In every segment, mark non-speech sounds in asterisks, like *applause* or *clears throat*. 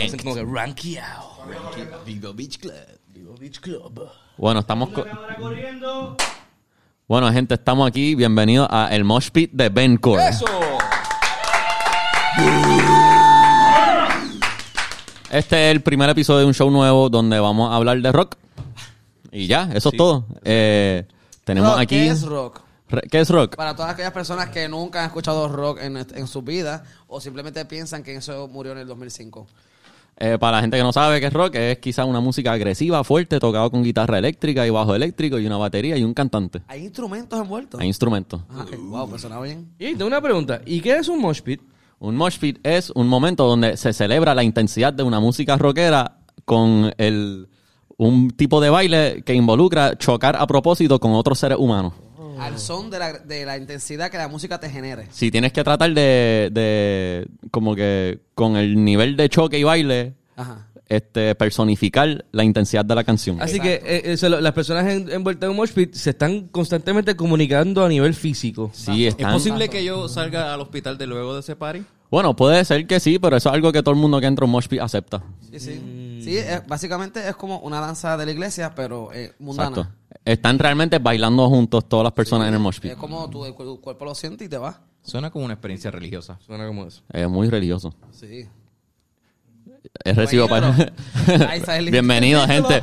Ranked. Como que rankeado. Vivo Beach Club. Vivo Beach Club. Bueno, estamos... co- Bueno, gente, estamos aquí. Bienvenidos a el Mosh Pit de Ben Core. ¡Eso! Este es el primer episodio de un show nuevo donde vamos a hablar de rock. Y ya, eso es todo. Eh, tenemos Rock, aquí... ¿Qué es rock? Re- ¿Qué es rock? Para todas aquellas personas que nunca han escuchado rock en, en su vida o simplemente piensan que eso murió en el 2005. Eh, para la gente que no sabe qué es rock, es quizás una música agresiva, fuerte, tocado con guitarra eléctrica y bajo eléctrico y una batería y un cantante. ¿Hay instrumentos envueltos? Hay instrumentos. Ah. Wow, pues suena bien. Y tengo una pregunta. ¿Y qué es un mosh pit? Un mosh pit es un momento donde se celebra la intensidad de una música rockera con el, un tipo de baile que involucra chocar a propósito con otros seres humanos. Al son de la, de la intensidad que la música te genere. Si tienes que tratar de, de como que con el nivel de choque y baile, Ajá. este, personificar la intensidad de la canción. Así que eh, eh, las personas en- envueltas en un mosh pit se están constantemente comunicando a nivel físico. Sí, ¿Es están- posible que yo salga al hospital de luego de ese party? Bueno, puede ser que sí, pero eso es algo que todo el mundo que entra un mosh pit acepta. Sí, sí. Sí, es- básicamente es como una danza de la iglesia, pero eh, mundana. Exacto. Están realmente bailando juntos todas las personas en el mosh pit. Es como tu, tu cuerpo lo siente y te va. Suena como una experiencia religiosa. Suena como eso. Es muy religioso. Sí. Es recibo para... *laughs* Bienvenido, gente.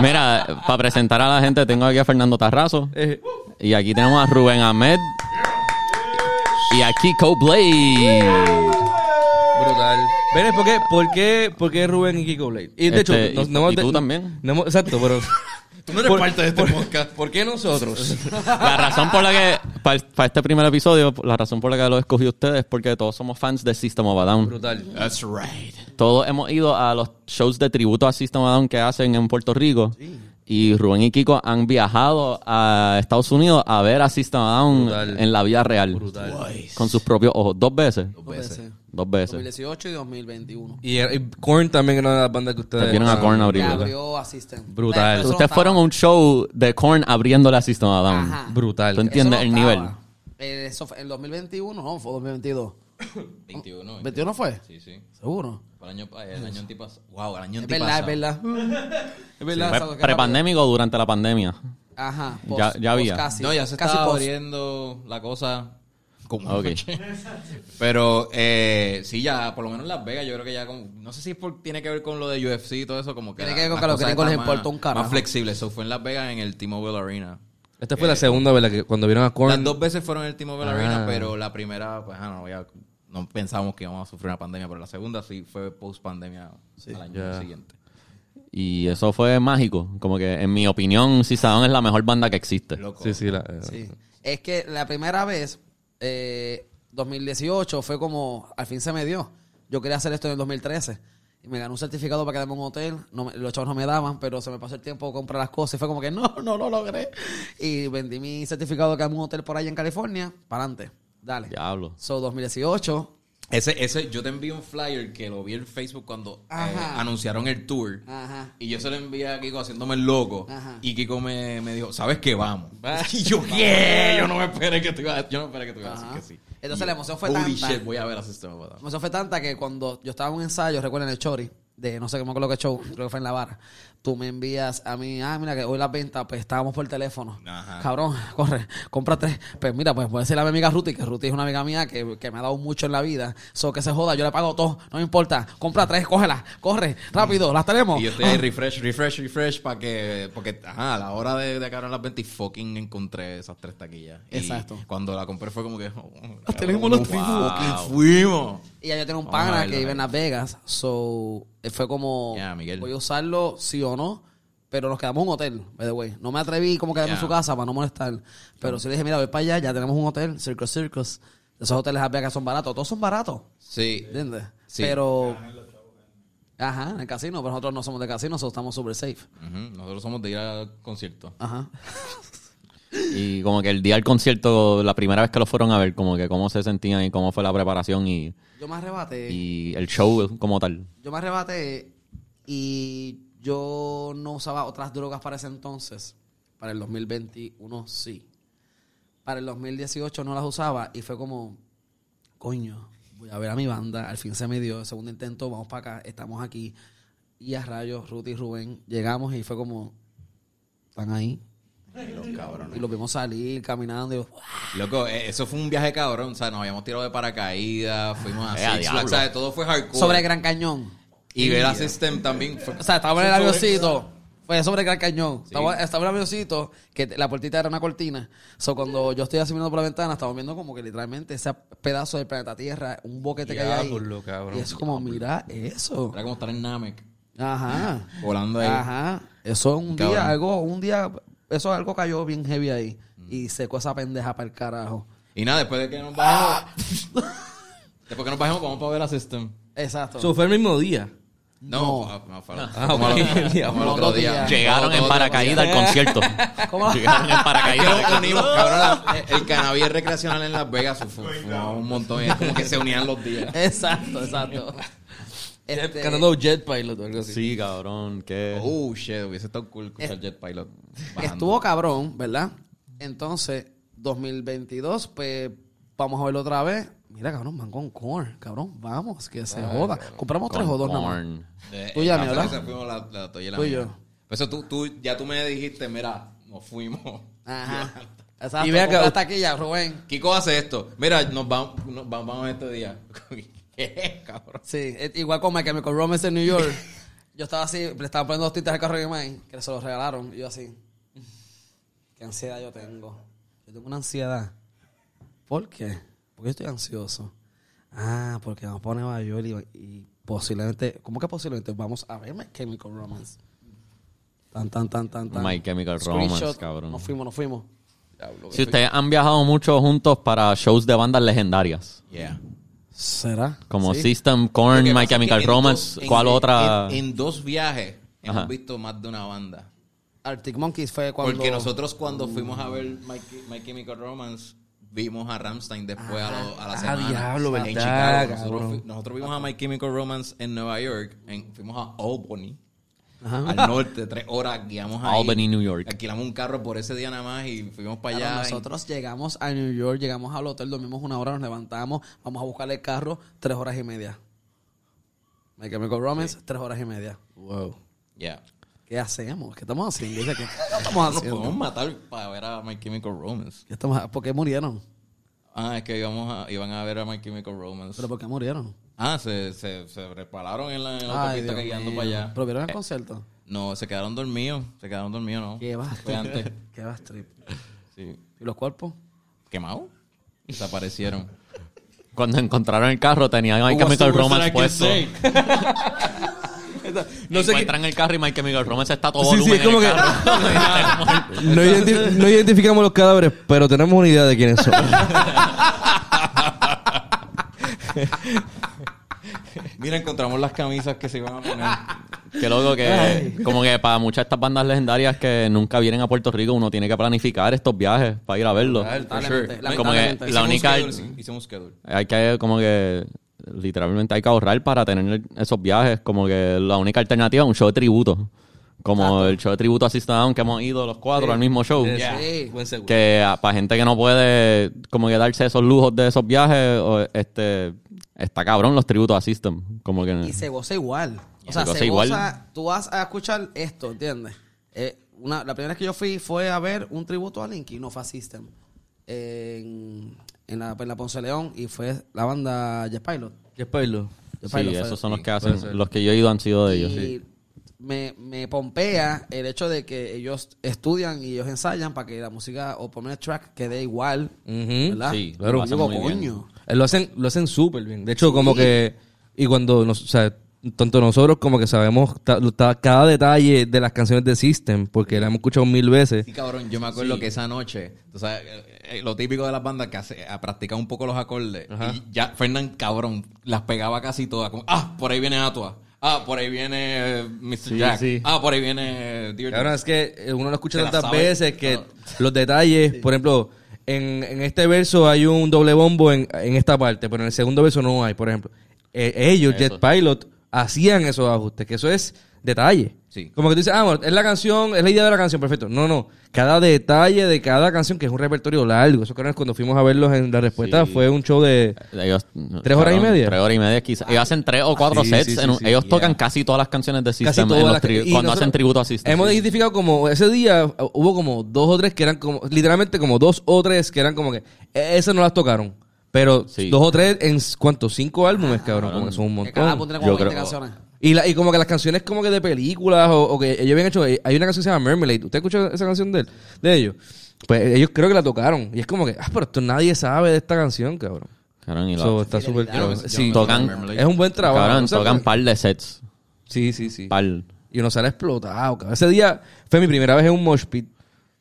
Mira, para presentar a la gente, tengo aquí a Fernando Tarrazo. Eh, Y aquí tenemos a Rubén Ahmed. Y a Kiko Blade. Brutal. Ven, ¿por qué, por, qué, ¿por qué Rubén y Kiko Blade? Y de Este, hecho, y- y tú también. no exacto, pero... *laughs* Tú no eres Por- parte de este por- podcast. ¿Por qué nosotros? La razón por la que, para, para este primer episodio, la razón por la que lo escogí ustedes es porque todos somos fans de System of a Down. brutal. That's right. Todos hemos ido a los shows de tributo a System of a Down que hacen en Puerto Rico. Y Rubén y Kiko han viajado a Estados Unidos a ver a System of a Down Brutal. en la vida real. Brutal. Con sus propios ojos. Dos veces. Dos veces. Dos veces. 2018 y 2021. Y, y Korn también era una de las bandas que ustedes... Vieron a Korn abrir. Abrió Assistant. Brutal. Eso no Ustedes fueron a un show de Korn abriéndole a System a Down. Ajá. Brutal. ¿Tú entiendes Eso el nivel? Eh, eso fue en 2021, no, fue 2022. 21. ¿21 fue? Sí, sí. Seguro. El año, el año antipasado. Wow, el año Es verdad, es verdad. *laughs* *laughs* es verdad. Fue ¿sabes qué prepandémico o durante la pandemia. Ajá. Ya- ya había. casi. No, ya se casi estaba post. abriendo la cosa *laughs* Pero eh, sí, ya, por lo menos en Las Vegas, yo creo que ya, como- no sé si es por- tiene que ver con lo de UFC y todo eso, como que... Tiene la- que ver con que cosas gringos les importa más- un carajo. Más flexible. Eso fue en Las Vegas en el T-Mobile Arena. Esta fue la segunda, ¿verdad? Que cuando vieron a Korn... Las dos veces fueron en el T-Mobile Ah. Arena, pero la primera, pues, ah, no, ya no pensábamos que íbamos a sufrir una pandemia, pero la segunda sí fue post-pandemia al año siguiente. Y eso fue mágico. Como que, en mi opinión, Down es la mejor banda que existe. Loco. Sí, sí, la... eh, Sí. Es que la primera vez, eh, 2018, fue como, al fin se me dio. Yo quería hacer esto en el 2013. Y me gané un certificado para quedarme en un hotel. No me- los chavos no me daban, pero se me pasó el tiempo de comprar las cosas. Y fue como que *laughs* no, no lo logré. Y vendí mi certificado de quedarme en un hotel por ahí en California. Para adelante. Dale. Diablo. So, 2018. Ese, ese, yo te envío un flyer que lo vi en Facebook cuando eh, anunciaron el tour. Ajá. Y yo se lo envié a Kiko haciéndome el loco. Ajá. Y Kiko me, me dijo, ¿sabes qué? Vamos. *laughs* y yo, ¿qué? *laughs* Yo no me esperé que te iba a, yo no esperé que te iba a decir que sí. Entonces Y la emoción fue Holy tanta. shit, voy a ver a System of a Down". Eso fue tanta que cuando yo estaba en un ensayo, recuerden el Chori, de no sé me acuerdo qué show, creo que fue en La Vara, tú me envías a mí, ah, mira que hoy las ventas, pues estábamos por teléfono. Ajá. Cabrón, *laughs* corre, compra tres. Pues mira, pues voy a decirle a mi amiga Ruti, que Ruti es una amiga mía que, que me ha dado mucho en la vida. So que se joda, yo le pago todo, no me importa. Compra tres, cógelas, corre, rápido, las tenemos. Y yo estoy ahí refresh, refresh, refresh para que, porque, ajá, a la hora de, de acabar las 20 y fucking encontré esas tres taquillas. Y Exacto. cuando la compré fue como que, oh, Las tenemos los fucking fuimos. Y ya yo tengo un pana que vive en. Las Vegas, so eh, fue como voy a usarlo sí o no, pero nos quedamos en un hotel, by the way. No me atreví como quedarme en su casa para no molestar, pero sí le dije, mira, voy para allá, ya tenemos un hotel, Circus Circus. Esos hoteles Vegas son baratos, todos son baratos, Sí. ¿entiendes? Sí. Pero Ajá, en el casino, pero nosotros no somos de casino, nosotros estamos super safe. Nosotros somos de ir al concierto. Ajá. *laughs* Y como que el día del concierto, la primera vez que lo fueron a ver, como que cómo se sentían y cómo fue la preparación y, Yo me arrebaté. y el show como tal. Yo me arrebaté y yo no usaba otras drogas para ese entonces. Para el 2021 sí. Para el 2018 no las usaba y fue como, coño, voy a ver a mi banda, al fin se me dio, segundo intento, vamos para acá, estamos aquí. Y a rayos, Ruth y Rubén, llegamos y fue como, están ahí. Y los vimos salir caminando y yo, Loco, eh, eso fue un viaje cabrón. O sea, nos habíamos tirado de paracaídas, fuimos a Eh, a Six. Flags, ¿sabes? Todo fue hardcore. sobre el Gran Cañón. Y ver a System también fue... O sea, estaba en el avioncito. Fue sobre el Gran Cañón. Estaba, estaba en el avioncito, que la puertita era una cortina. So, cuando yo estoy así mirando por la ventana, estamos viendo como que literalmente ese pedazo del planeta Tierra, un boquete que hay ahí. Diablo, cabrón. Y es como, mira eso. Era como estar en Namek, Ajá. *laughs* volando ahí. Ajá. Eso un Cabrón. día, algo, un día, eso algo cayó bien heavy ahí. Y secó esa pendeja para el carajo. Y nada, después de que nos bajemos... *laughs* después que nos bajemos, vamos para ver a System. Exacto. Eso fue el mismo día. No, No. fue- no, fue- Ah, como ok. al otro- día. Llegaron en paracaídas al concierto. ¿Cómo? Llegaron en Es paracaídas. unimos, cabrón. la- *laughs* el cannabis recreacional en Las Vegas fue, fue- fue un montón. Y es como que se unían los días. Exacto, exacto. *laughs* Este, Cantando Jet Pilot o algo así. Sí, cabrón, que... Oh, shit. Hubiese estado cool escuchar Jet Pilot. bajando. Estuvo cabrón, ¿verdad? Entonces, 2022, pues vamos a verlo otra vez. Mira, cabrón, van con corn, cabrón, vamos, que se joda. Compramos tres o dos nada más. Corn. Eh, Tú ya, y la Tú y mía. yo. Por eso tú, tú, ya tú me dijiste, mira, nos fuimos. Ajá. *laughs* Exacto. Y Y ve acá- hasta aquí ya, Rubén. Kiko hace esto. Mira, nos vamos, nos vamos, vamos este día. *laughs* ¿Qué, cabrón? Sí, eh, igual con My Chemical Romance en New York. *laughs* Yo estaba así, le estaba poniendo dos tintas al carro de mi mamá, que se los regalaron. Y yo así, qué ansiedad yo tengo. Yo tengo una ansiedad. ¿Por qué? Porque yo estoy ansioso. Ah, porque vamos para Nueva York y, y posiblemente, ¿cómo que posiblemente? Vamos a ver My Chemical Romance. Tan, tan, tan, tan, tan. My Chemical Romance, Screenshot. cabrón. Nos fuimos, nos fuimos. Si ustedes han viajado mucho juntos para shows de bandas legendarias, Yeah. ¿Será? como Sí. System, Lo Korn, que My pasa es que Chemical en Romance, dos- en- ¿cuál otra? En, en dos viajes hemos Ajá. visto más de una banda. Arctic Monkeys fue cuando... Porque nosotros cuando fuimos a ver My, My Chemical Romance, vimos a Ramstein después a, lo- a la Ah, semana. diablo, en verdad, Chicago. Nosotros, nosotros vimos a My Chemical Romance en Nueva York. en- fuimos a Albany. Ajá. Al norte, tres horas, guiamos ahí. Albany, New York. Alquilamos un carro por ese día nada más y fuimos para Claro, allá. nosotros llegamos a New York, llegamos al hotel, dormimos una hora, nos levantamos, vamos a buscar el carro, tres horas y media. My Chemical Romance, tres horas y media. Wow. Yeah. ¿Qué hacemos? ¿Qué estamos haciendo? Dice, ¿Qué, qué estamos *laughs* Nos haciendo? podemos matar para ver a My Chemical Romance. ¿Qué estamos ¿Por qué murieron? Ah, es que íbamos a- iban a ver a My Chemical Romance. ¿Pero por qué murieron? Ah, se, se, se repararon en la, en la Ay, autopista Dios que guiando para allá. ¿Pero vieron el concierto? No, se quedaron dormidos. Se quedaron dormidos, ¿no? ¿Qué va? *laughs* ¿Qué va, strip? Sí. ¿Y los cuerpos? ¿Quemados? Desaparecieron. Cuando encontraron el carro tenía My Chemical Romance puesto. *laughs* No sé qué. Encuentran el carro y My Chemical Romance está todo Sí, sí, volumen es como que-. *laughs* No, identi- no identificamos los cadáveres, pero tenemos una idea de quiénes son. *laughs* Mira, encontramos las camisas que se iban a poner. Qué loco que, como que para muchas de estas bandas legendarias que nunca vienen a Puerto Rico, uno tiene que planificar estos viajes para ir a verlos. Como que la Hicimos única, schedule, sí, hicimos schedule. hay que, como que, literalmente hay que ahorrar para tener esos viajes. Como que la única alternativa es un show de tributo. Como el show de tributo a System Down que hemos ido los cuatro al mismo show. Yeah. Sí. Buen seguro. Que para gente que no puede como que darse esos lujos de esos viajes, o, este está cabrón los tributos a System. Como que Y se goza igual. Y O sea, se goza se igual. goza... Tú vas a escuchar esto, ¿entiendes? Eh, una, la primera vez que yo fui fue a ver un tributo a Linky, no fue a System. En, en, la, en la Ponce León y fue la banda Jet Pilot. ¿Qué Pilot? Sí, Pilot esos son los que hacen. Los que yo he ido han sido de ellos. Y me, me pompea el hecho de que ellos estudian y ellos ensayan para que la música o poner el track quede igual. ¿Verdad? Sí, claro. lo hacen digo, muy bien. coño. Eh, Lo hacen, lo hacen súper bien. De hecho, como que. Y cuando nos. O sea, tanto nosotros como que sabemos cada detalle de las canciones de System, porque la hemos escuchado mil veces. Sí, cabrón, yo me acuerdo que esa noche, tú sabes, eh, eh, lo típico de las bandas que hace, a practicar un poco los acordes. Ajá. Y ya Fernán, cabrón, las pegaba casi todas. Como, ah, por ahí viene Atua. Ah, por ahí viene eh, Mr. Sí, Jack. sí. Ah, por ahí viene Dear Cabrón, es que uno lo escucha tantas veces que No. los detalles, por ejemplo, en, en este verso hay un doble bombo en, en esta parte, pero en el segundo verso no hay, por ejemplo. Eh, ellos, Eso. Jet Pilot, hacían esos ajustes, que eso es detalle. Sí. Como que tú dices, ah, bueno, es la canción, es la idea de la canción, perfecto. No, no. Cada detalle de cada canción, que es un repertorio largo. Esos cabrones, cuando fuimos a verlos en la respuesta, Sí. fue un show de. Ellos, ¿Tres horas y media? Tres horas y media quizás. Ellos hacen tres o cuatro Sí, sets. en un- ellos tocan Yeah. casi todas las canciones de System en los tri- cuando hacen tributo a System. Hemos identificado como, ese día hubo como dos o tres que eran como, literalmente como dos o tres que eran como que, eh, esas no las tocaron. Pero Sí. dos o tres en, ¿cuántos? Cinco álbumes, cabrón. Como que son un Que cada álbum montón. tiene como Yo 20 creo- canciones. Y, la, y como que las canciones como que de películas o, o que ellos habían hecho, eh, hay una canción que se llama Mermelade. ¿Usted escuchó esa canción de, él- de ellos? Pues ellos creo que la tocaron. Y es como que, ah, pero esto nadie sabe de esta canción, cabrón. Cabrón, y lo- So, está súper... Sí, tocan- es un buen trabajo. cabrón, tocan par de sets. Sí, sí, sí. Par. Y uno sale explotado, cabrón. Ese día fue mi primera vez en un mosh pit.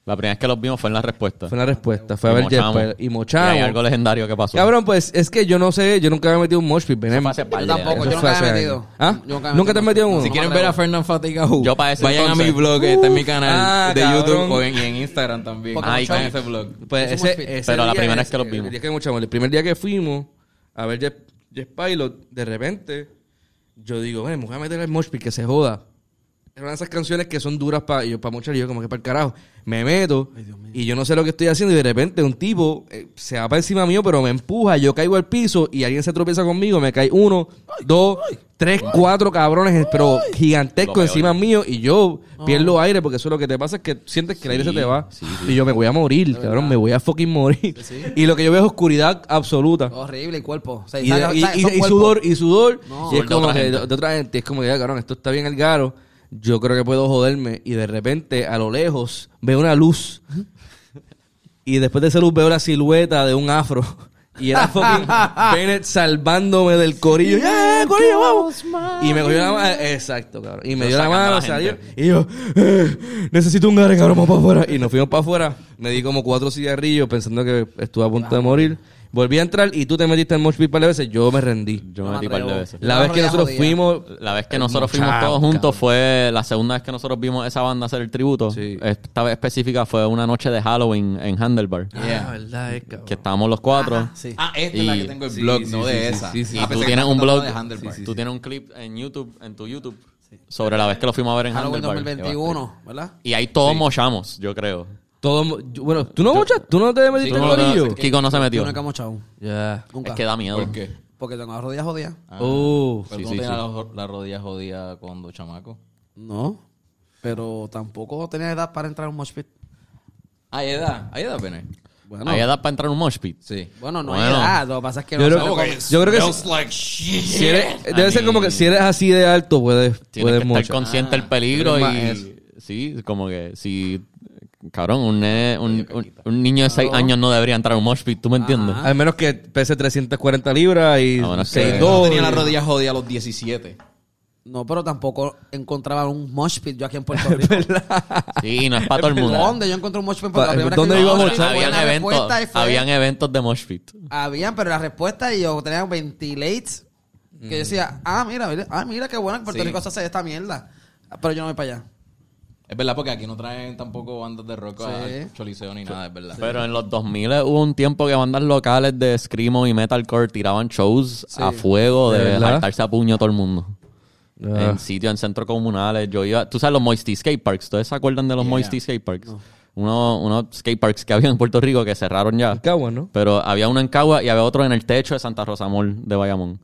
La primera vez que los vimos fue en la respuesta. Fue la respuesta. Fue a Y ver mochamos. Jesper. Y Y mochamos. hay algo legendario que pasó. Cabrón, pues es que yo no sé, yo nunca me he metido en un mosh pit. ven, fue hace par Yo tampoco, yo fue nunca me he metido. ¿Ah? Yo nunca me he ¿Nunca te has metido en uno? Si quieren ver a Fernand Fatiga Who, Yo para ese vayan entonces- a mi blog, que está en mi canal Ah, de cabrón. YouTube o en, y en Instagram también. Está en ese blog. Pues ese, ese Pero la primera es- vez que los vimos. El, día que mochamos, el primer día que fuimos a ver Jet Pilot, de repente, yo digo, bueno, me voy a meter el mosh pit, que se joda. Una de esas canciones que son duras para yo para y yo como que para el carajo. Me meto y yo no sé lo que estoy haciendo y de repente un tipo eh, se va para encima mío pero me empuja, yo caigo al piso y alguien se tropieza conmigo, me cae uno, dos, tres, cuatro cabrones pero gigantesco peor. encima mío y yo pierdo aire porque eso lo que te pasa es que sientes que el aire se te va y yo me voy a morir, cabrón, me voy a fucking morir. Y lo que yo veo es oscuridad absoluta. Horrible, el cuerpo. O sea, Y, sudor, y sudor. No. y es Sudor de como otra que gente. de, de otra gente. Es como que, ya, cabrón, esto está bien al garo. Yo creo que puedo joderme. Y de repente, a lo lejos, veo una luz. *laughs* y después de esa luz veo la silueta de un afro. Y era fucking *laughs* Bennett salvándome del corillo. ¡Yeah, corillo, vamos! Y me cogió la mano. Exacto, cabrón. Y me dio la mano, salió. Y yo, eh, necesito un gare, cabrón, vamos para afuera. Y nos fuimos para afuera. Me di como cuatro cigarrillos pensando que estuve a punto de morir. Volví a entrar y tú te metiste en Mosh Pit un par de veces. Yo me rendí. Yo No me me metí par de veces. La vez que nosotros fuimos... La vez que nosotros fuimos todos juntos fue la segunda vez que nosotros vimos esa banda hacer el tributo. Sí. Esta vez específica fue una noche de Halloween en Handlebar. Ah, verdad, es cabrón. Que estábamos los cuatro. Sí. Ah, esta es la Y- que tengo el Sí, blog, sí, no sí, de sí, esa. sí, sí. Y Ah, tú que tienes un blog, tú tienes un clip en YouTube, en tu YouTube, sobre la vez que lo fuimos a ver en Halloween Handlebar. 2021, ¿verdad? Y ahí todos mochamos, yo creo. Todo, bueno, ¿tú no mochas? ¿Tú no te metiste en no- corillo? Kiko no se metió. Yo nunca hemos echado. Ya. Nunca. Es que da miedo. ¿Por qué? Porque tengo las rodillas jodidas. Oh. Pero Sí, tú sí, no tenías sí. la, la rodilla jodida cuando chamaco. No. Pero tampoco tenía edad para entrar a un mosh pit. Hay edad, hay edad, Pene. Bueno, Hay edad para entrar en un mosh pit. Sí. bueno no Bueno. hay edad. Lo que pasa es que Yo no creo, cómo- yo creo que si, like shit. si eres, debe I ser como que si eres así de alto puedes, Tienes puedes que estar consciente del peligro Eres más y... Sí, como que si... Cabrón, un, nene- un, un- un niño de 6 años no debería entrar a un mosh pit, ¿tú me entiendes? Al menos que pese 340 libras y Ah, bueno, es que- 6'2". Yo tenía la rodilla jodida a los 17. No, pero tampoco encontraba un mosh pit yo aquí en Puerto *laughs* Rico. Sí, no es para todo el *laughs* mundo. ¿Dónde yo encontré un mosh pit? Porque Pa- la primera ¿dónde iba a fue Habían eventos, habían eventos de mosh pit. Habían, pero la respuesta y yo tenía ventilates que yo decía, ah, mira, mira, ah, mira qué bueno que Puerto Sí. Rico se hace esta mierda. Pero yo no voy para allá. Es verdad, porque aquí no traen tampoco bandas de rock Sí. al choliseo ni nada, es verdad. Pero en los 2000 hubo un tiempo que bandas locales de Screamo y Metalcore tiraban shows a fuego ¿De saltarse a puño a todo el mundo. Ah. En sitios, en centros comunales. Yo iba, tú sabes los Moisty Skate Parks. ¿Ustedes se acuerdan de los Yeah. Moisty Skate Parks? Unos skate parks que había en Puerto Rico que cerraron ya. En Cagua, ¿no? Pero había uno en Cagua y había otro en el techo de Santa Rosa Mall de Bayamón.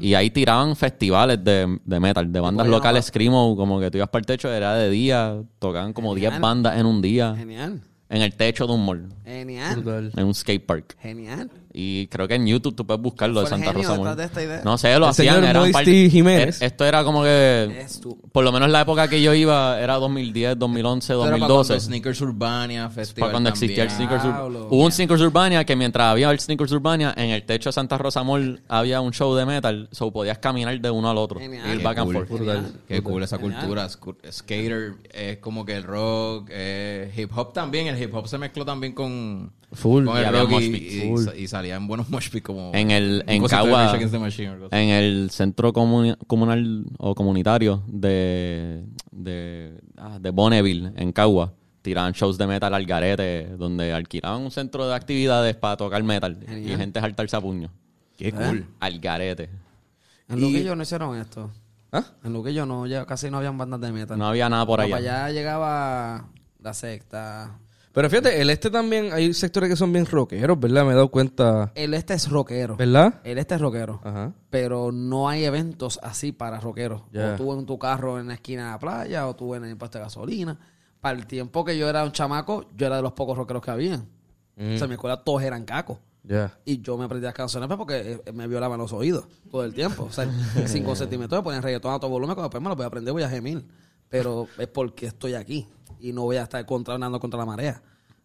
Y ahí tiraban festivales de, de metal, de bandas locales Screamo, como que tú ibas para el techo, era de día, tocaban como 10 Genial. bandas en un día, Genial. en el techo de un mall, Genial. En un skate park. Genial. Y creo que en YouTube tú puedes buscarlo de ¿Fue el Santa Rosa Mall. de esta idea? No sé, lo El hacían. señor Era un par Moisty Jiménez. Er- Esto era como que, por lo menos la época que yo iba, era 2010, 2011, Pero para 2012. cuando Sneakers Urbania, Festival Para cuando existía el. Sneakers. Urbania. Hubo un Sneakers Urbania que mientras había el Sneakers Urbania, en el techo de Santa Rosa Mall había un show de metal, so podías caminar de uno al otro. Genial. Ir Qué back and cool. forth. Brutal. Qué cool esa Genial. cultura. Skater es como que el rock, eh, hip hop también. El hip hop se mezcló también con, Full. con Y el había rock y, y, Full. y salían buenos *laughs* mosh pits como En el en Cagua, en el centro comunal o comunitario de de, ah, de Bonneville, en Cagua, tiraban shows de metal al garete, donde alquilaban un centro de actividades para tocar metal y Genial. gente saltarse a puño. Qué cool. Al garete. En Luquillo no hicieron esto. ¿Ah? En Luquillo no, ya casi no habían bandas de metal. No había nada por No, allá. Para allá llegaba la secta. Pero fíjate, el este también hay sectores que son bien rockeros, ¿verdad? Me he dado cuenta. El este es rockero. ¿Verdad? El este es rockero. Ajá. Pero no hay eventos así para rockeros. Ya. O tú en tu carro en la esquina de la playa, o tú en el puesto de gasolina. Para el tiempo que yo era un chamaco, yo era de los pocos rockeros que habían. Mm. O sea, en mi escuela todos eran cacos. Ya. Y yo me aprendí las canciones pues, porque eh, me violaban los oídos todo el tiempo. O sea, *laughs* sin consentimiento me ponían reggaetón a todo volumen, cuando después me lo voy a aprender voy a gemir. Pero es porque estoy aquí y no voy a estar contra, nadando contra la marea.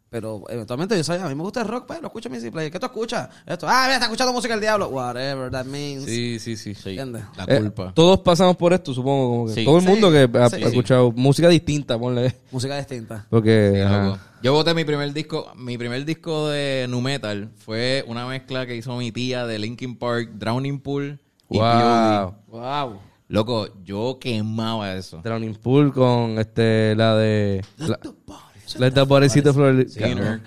Pero eventualmente yo sabía, a mí me gusta el rock, pues lo escucho en mi play. ¿Qué tú escuchas? Esto, ah, mira, está escuchando música del diablo. Whatever that means. Sí, sí, sí. Sí. ¿Entiendes? La Eh, culpa. todos pasamos por esto, supongo. Como que Sí. Todo el mundo Sí. que ha, Sí. ha escuchado música distinta, ponle. Música distinta. Porque. Yo voté mi primer disco, mi primer disco de nu metal fue una mezcla que hizo mi tía de Linkin Park, Drowning Pool y Wow. POD. Wow. Loco, yo quemaba eso. Drowning Pool con este, la de. La, Let the body sit the floor. Sí, nerd.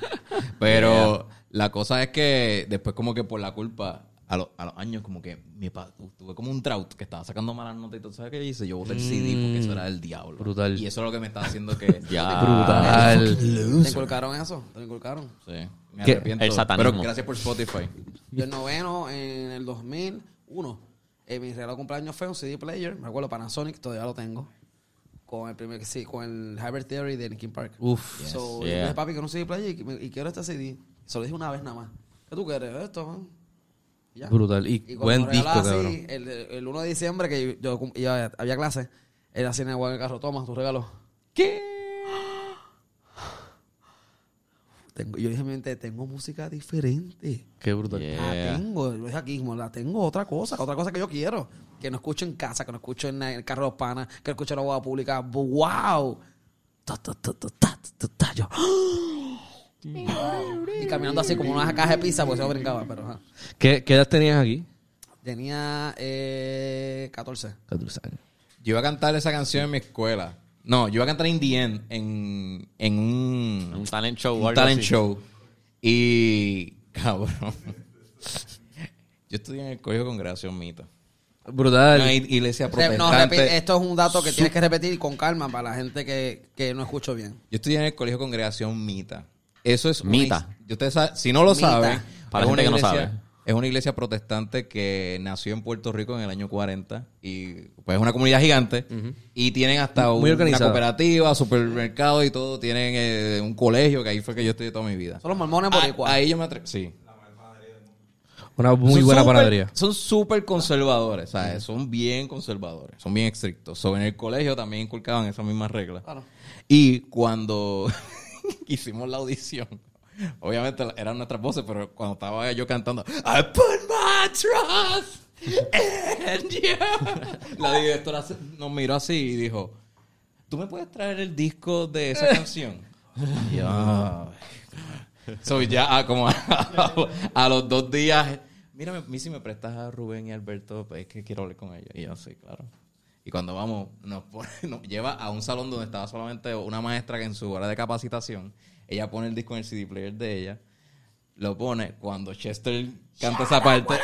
Pero la cosa es que después como que por la culpa, a, los- a los años como que mi pa- tuve como un drought que estaba sacando malas notas y todo. ¿Sabes qué hice? Yo boté el CD porque eso era del diablo. Brutal. Y eso es lo que me está haciendo que... *laughs* Ya. Brutal. ¿Te inculcaron eso? ¿Te inculcaron? Sí, me ¿Qué? arrepiento. El satanismo. Pero gracias por Spotify. Yo el noveno, en el 2001, eh, mi regalo de cumpleaños fue un CD player, me acuerdo, Panasonic, todavía lo tengo. Con el primer, sí, con el Hybrid Theory de Linkin Park. Uf. So, Yeah. yo dije, papi, que no CD player y, y quiero este CD. Se lo dije una vez nada más. ¿Qué tú quieres? Esto, man. Ya. Brutal. Y, Y cuando buen disco, cabrón. así, el, el 1 de diciembre que yo, cum- iba- había clase, era así en el carro, toma tu regalo. ¿Qué? Tengo, yo dije mente, tengo música diferente. Qué brutal. Yeah. La tengo, lo dije aquí mismo, la tengo otra cosa, otra cosa que yo quiero. Que no escucho en casa, que no escucho en el carro de los panas, que no escucho en la boda pública. ¡Wow! Ta, ta, ta, ta, ta, ta, ta, yo, y caminando así como una caja de pizza, porque se me brincaba, pero ajá. ¿Qué, ¿Qué edad tenías aquí? Tenía eh, 14. 14 años. Yo iba a cantar esa canción en mi escuela. No, yo iba a cantar In The End en, en un, Un talent show. un talent así. show. Y, *laughs* cabrón, yo estudié en el colegio de Congregación Mita. Brutal. Una iglesia protestante. No, repite, esto es un dato que tienes que repetir con calma para la gente que, que no escucho bien. Yo estudié en el colegio de Congregación Mita. Eso es Mita. is- y ustedes saben- si no lo Mita. saben, Para la gente que no sabe. Es una iglesia protestante que nació en Puerto Rico en el año 40 y pues es una comunidad gigante y tienen hasta un- una cooperativa, supermercado y todo, tienen eh, un colegio que ahí fue que yo estudié toda mi vida. Son los mormones Ah, boricuas. ahí yo me atrevo, sí. Una muy Son buena súper- panadería. Son súper conservadores, ¿sabes? Son bien conservadores, son bien estrictos. So, en el colegio también inculcaban esas mismas reglas. Claro. Y cuando *laughs* hicimos la audición, *laughs* obviamente eran nuestras voces, pero cuando estaba yo cantando, I put my trust in you. La directora nos miró así y dijo, ¿tú me puedes traer el disco de esa *laughs* canción? Y yo, "Ay". So, ya ah, como a, a los dos días, mira, a mí si me prestas a Rubén y Alberto, pues es que quiero hablar con ellos. Y yo, sí, claro. Y cuando vamos, nos, pone- nos lleva a un salón donde estaba solamente una maestra que en su hora de capacitación, ella pone el disco en el CD player de ella, lo pone, cuando Chester canta esa parte,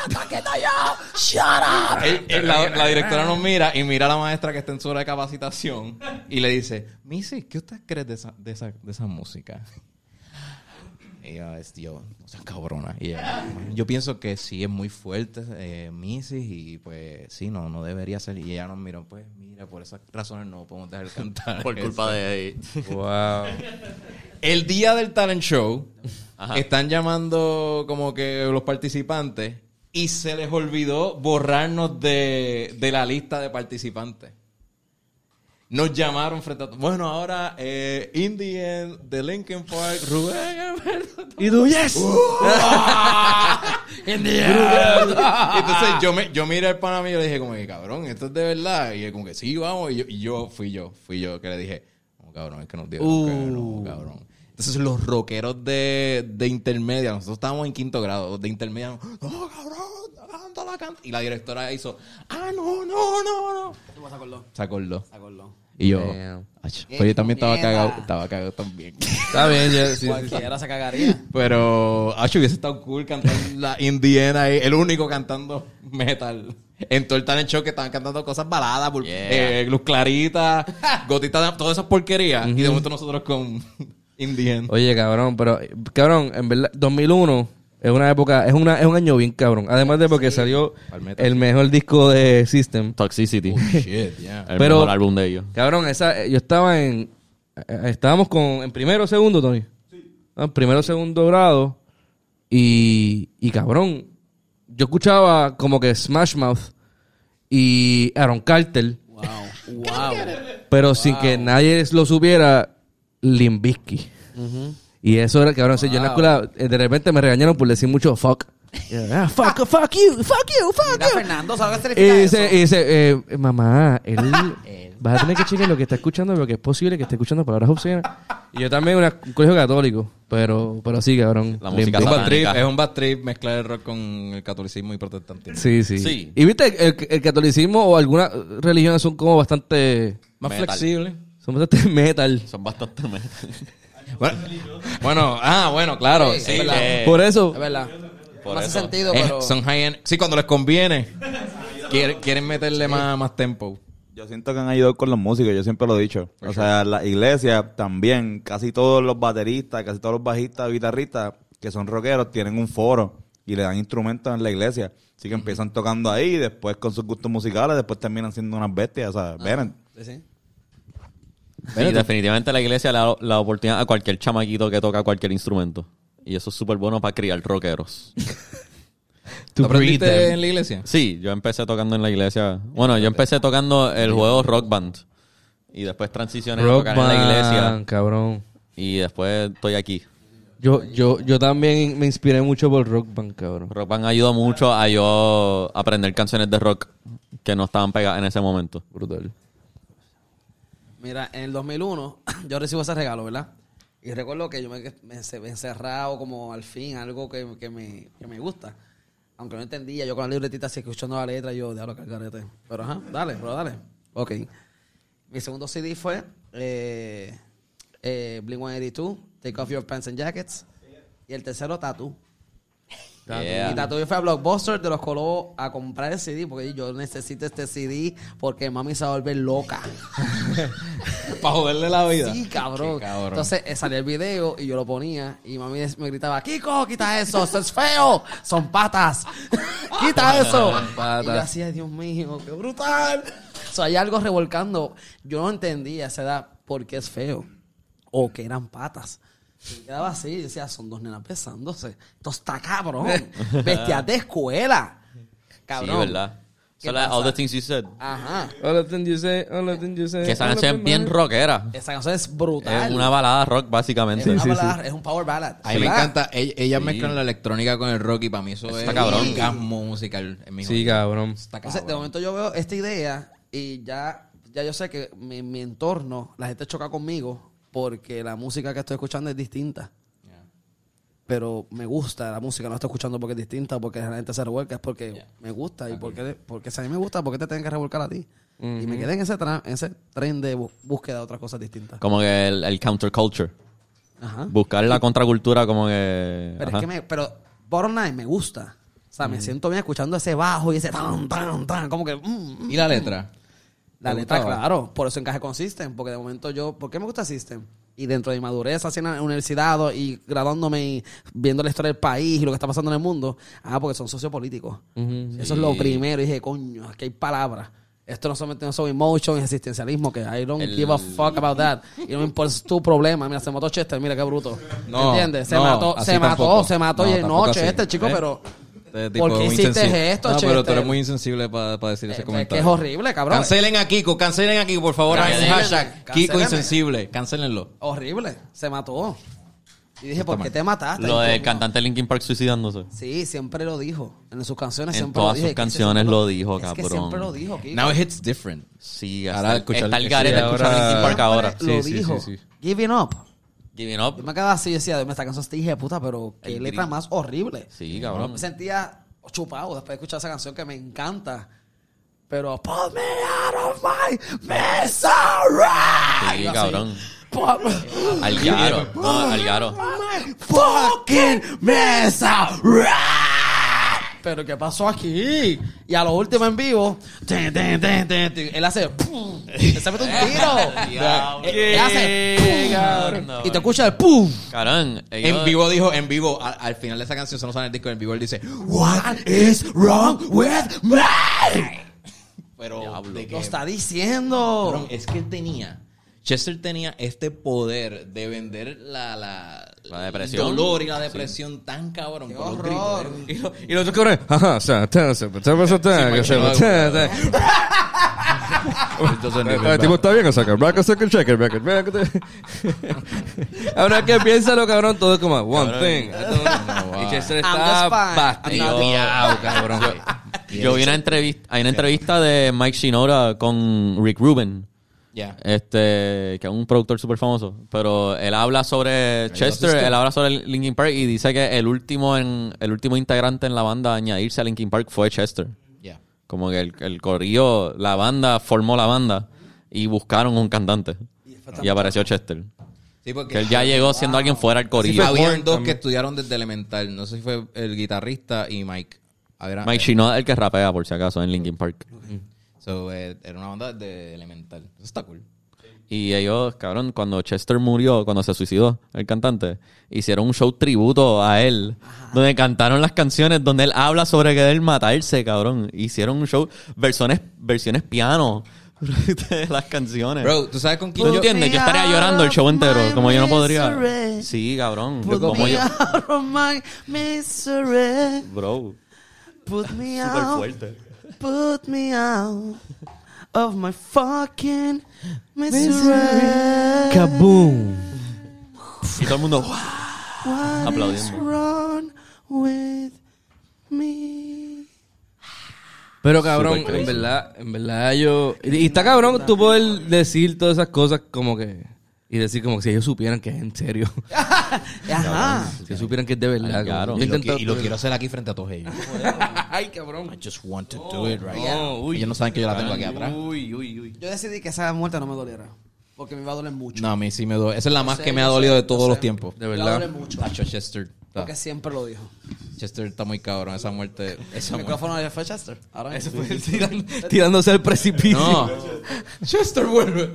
él- él- la, la directora nos mira y mira a la maestra que está en su hora de capacitación y le dice, Missy, ¿qué usted cree de esa, de esa, de esa música? Ella es, yo, no seas cabrona. Y ella, yo pienso que sí es muy fuerte, eh, Missy, y pues sí, no, no debería ser. Y ella nos miró, pues mira, por esas razones no podemos dejar cantar. Por culpa de... Wow. *laughs* El día del talent show, Ajá. están llamando como que los participantes y se les olvidó borrarnos de, de la lista de participantes. Nos llamaron frente a... Bueno, ahora, eh, in the end, de Linkin Park, Rubén. ¿Y tú, yes? *laughs* Entonces yo me yo miré al pana mío y le dije como que cabrón, esto es de verdad. Y él como que sí, vamos. Y yo, y yo fui yo, fui yo que le dije, como cabrón, es que nos dieron que no, cabrón. Entonces los rockeros de, de intermedia, nosotros estábamos en quinto grado, de intermedia, no, cabrón, canta. Y la directora hizo, ah, no, no, no, no. ¿Cómo se acordó? Se acordó. Se acordó. Y yo, Damn. "Ach, Qué pues yo también estaba cagado, estaba cagado también. Está bien, sí, sí. Cualquiera se cagaría. Pero, Acho, hubiese estado cool cantar la Indiana ahí, el único cantando metal. En todo el talent show que estaban cantando cosas baladas, Yeah. eh, Luz Clarita, *laughs* Gotita, todas esas porquerías. Y de momento nosotros con *laughs* Indian. Oye, cabrón, pero, cabrón, en verdad, 2001 es una época, es, una, es un año bien cabrón. Además de porque salió el mejor disco de System. Toxicity. Shit, yeah. El Pero- mejor álbum de ellos. Cabrón, esa, yo estaba en. eh, Estábamos con. En primero o segundo, Tony. Sí. primero o segundo grado. Y. Y cabrón. Yo escuchaba como que Smash Mouth y Aaron Carter. Wow, wow. Pero sin que nadie lo supiera, Limbisky. Y eso era, cabrón. o sea, Yo en la escuela, eh, de repente me regañaron por decir mucho fuck. "Ah, fuck, fuck you, fuck you, fuck Mira, you. Fernando, ¿sabes qué Y dice, eso? y dice eh, mamá, él *laughs* vas a tener que chequear lo que está escuchando porque es posible que esté escuchando palabras obscenas. Y yo también en un colegio católico, pero pero sí, cabrón. La música Es un trip, es un bad trip mezclar el rock con el catolicismo y protestantismo. Sí, sí, Sí. Y viste, el, el catolicismo o algunas religiones son como bastante... Más Metal. flexible. Son bastante *laughs* metal. Son bastante metal. Bueno, bueno, ah, bueno, claro. Sí, Sí, es verdad. que- Por eso... Es verdad. Por no hace eso. sentido, eh, pero... son high end. Sí, cuando les conviene. Quieren, quieren meterle más, más tempo. Yo siento que han ayudado con los músicos, yo siempre lo he dicho. O sea, la iglesia también, casi todos los bateristas, casi todos los bajistas, guitarristas que son rockeros tienen un foro y le dan instrumentos en la iglesia. Así que empiezan tocando ahí, después con sus gustos musicales, después terminan siendo unas bestias. O sea, ven. Sí, sí. Sí, definitivamente la iglesia le da la oportunidad a cualquier chamaquito que toca cualquier instrumento. Y eso es súper bueno para criar rockeros. *laughs* ¿Tú aprendiste them. en la iglesia? Sí, yo empecé tocando en la iglesia. Bueno, yo empecé tocando el juego Rock Band. Y después transicioné a Rock tocar en la iglesia. band, cabrón. Y después estoy aquí. Yo, yo, yo también me inspiré mucho por Rock Band, cabrón. Rock Band ayudó mucho a yo aprender canciones de rock que no estaban pegadas en ese momento. Brutal. Mira, en el 2001 *clears throat* yo recibo ese regalo, ¿verdad? Y recuerdo que yo me, me me encerrado como al fin, algo que, que me, que me gusta. Aunque no entendía, yo con la libretita así escuchando la letra, yo, diablo, cargarete. Pero ajá, dale, pero dale. Ok. Mi segundo CD fue eh, eh, Blink-182, Take Off Your Pants and Jackets. Y el tercero, Tattoo. Yeah. Y Tattoo fue a Blockbuster, te los coló a comprar el CD, porque yo necesito este CD porque mami se va a volver loca. *laughs* Para joderle la vida. Sí, cabrón. Entonces eh, salía el video y yo lo ponía y mami me gritaba, Kiko, quita eso, eso es feo, son patas, *laughs* quita eso. patas. Y yo hacía, Dios mío, qué brutal. O sea, hay algo revolcando. Yo no entendía a esa edad por qué es feo o que eran patas. Y quedaba así y decía, son dos nenas besándose. Esto está cabrón. Bestias de escuela. Cabrón. Sí, ¿verdad? ¿Qué So, like, all the things you said. Ajá. All the things you say, all the things you say, Que esa canción es bien rockera. Esa canción es brutal. Es una balada rock, Es, básicamente. una sí, balada- es un power ballad. A mí me encanta. Ell- Ellas mezclan la electrónica con el rock y para mí eso Está es cabrón. un orgasmo musical. En mi Sí, cabrón. Está Entonces, de momento yo veo esta idea y ya, ya yo sé que mi, mi entorno, la gente choca conmigo porque la música que estoy escuchando es distinta. Pero me gusta la música, no estoy escuchando porque es distinta, porque la gente se revuelca, es porque me gusta. Y porque, porque si a mí me gusta, ¿por qué te tienen que revolcar a ti? Y me quedé en ese, tra- en ese tren de búsqueda de otras cosas distintas. Como que el, el counterculture. Ajá. Buscar la contracultura como que... Pero ajá. es que me, pero bottom line me gusta. O sea, me siento bien escuchando ese bajo y ese tan, tan, tan, como que... mm, mm. ¿Y la letra? La ¿Te letra, gustaba? claro. Por eso encaje con System. Porque de momento yo... ¿Por qué me gusta System? Y dentro de mi madurez, así en la universidad y graduándome y viendo la historia del país y lo que está pasando en el mundo. Ah, porque son sociopolíticos. Eso es lo primero. Y dije, coño, aquí hay palabras. Esto no solamente no son emotion, es existencialismo, que I don't El- give a fuck about that. Y no me importa tu problema. Mira, se mató Chester, mira qué bruto. No, ¿Entiendes? Se no, mató, se mató, se mató. No, y no. Chester, chico, ¿Eh? pero... Este tipo ¿Por qué es muy hiciste insensible. esto, No, pero tú Chester? eres muy insensible para decir ese Eh, comentario. que es horrible, cabrón. Cancelen a Kiko, cancelen a Kiko, por favor. Hagan un Cancelen, hashtag. Kiko insensible. Cancelenlo. Horrible. Se mató. Y dije, ¿por qué te mataste? Lo del cantante Linkin Park suicidándose. Sí, siempre lo dijo. En sus canciones En siempre todas lo dije. sus que canciones siempre lo dijo, Es que cabrón. siempre lo dijo, Kiko. Now it hits different. Sí, Ahora escuchar- está el garete ahora- escuchar Linkin Park ahora. Lo Sí, sí, dijo. sí, sí. Giving up. Yo me quedaba así y decía, me esta canción hija de puta, pero qué El letra grito. más horrible. Sí, cabrón. Me sentía chupado después de escuchar esa canción que me encanta. Pero, put me out of my misery. Sí, Yo cabrón. "Put me Algaro. No, Algaro. fucking misery. Pero ¿qué pasó aquí? Y a lo último en vivo, él hace, ¡pum! Él se mete un tiro. *laughs* Él- hace, ¡pum! Y te escucha el ¡pum! Carón, ellos- En vivo dijo, en vivo, al, al final de esa canción, eso no sale en el disco, en vivo él dice, What is wrong with me? pero de que- Lo está diciendo. Es que él tenía, Chester tenía este poder de vender la, la, La depresión. el dolor y la depresión tan cabrón. Qué con los horror. gritos, ¿eh? Y, lo- y los otros cabrones, ajá, o sea, El tipo está bien, o sea, que black, second checker, black, black. Ahora que piénsalo, cabrón, todo es como one thing. Y Chester está bastiado, cabrón. yo vi una entrevista, hay una entrevista de Mike Shinoda con Rick Rubin. Ya. Este, que es un productor súper famoso. Pero él habla sobre Chester, él habla sobre Linkin Park y dice que el último en, el último integrante en la banda a añadirse a Linkin Park fue Chester. Como que el, el corrillo, la banda formó la banda y buscaron un cantante. Y apareció Chester. Sí, porque Que él ya llegó siendo alguien fuera del Sí, corillo. habían dos que estudiaron desde elemental. No sé si fue el guitarrista y Mike. Era, Mike Shinoda es el que rapea, por si acaso, en Linkin Park. So, eh, era una banda de elemental. Eso está cool. Y ellos, cabrón, cuando Chester murió, cuando se suicidó, el cantante, hicieron un show tributo a él, donde cantaron las canciones, donde él habla sobre querer matarse, cabrón. Hicieron un show, versiones, versiones piano de *laughs* las canciones. Bro, ¿tú sabes con quién ¿Tú yo- entiendes? Yo estaría llorando el show entero, como yo no podría. Sí, cabrón. Como yo. out of my misery. Bro, Put me súper out. fuerte. Put me out of my fucking misery. Kaboom. Y todo el mundo, What is Aplaudiendo. wrong with me? Pero cabrón, Super crazy. en verdad, en verdad yo... Y, y está cabrón tú poder decir todas esas cosas como que... Y decir como que si ellos supieran que es en serio. *laughs* Ajá. si ellos supieran que es de verdad. Ay, claro. como- Y lo, intento- qui- y lo quiero hacer aquí frente a todos ellos. *laughs* Ay, cabrón. I just want to do it right No, uy. Ellos no saben que yo la tengo aquí atrás. Uy, uy, uy. Yo decidí que esa muerte no me doliera. Porque me iba a doler mucho. No, a mí sí me duele. Esa es la más sé, que me ha sé, dolido de todos los tiempos. De Me verdad. doler mucho. Tacho Chester. Porque siempre lo dijo. Chester está muy cabrón. Esa muerte. Esa El muerte. micrófono de fue Chester. Ahora Ese fue *laughs* tirándose al precipicio. No. Chester vuelve.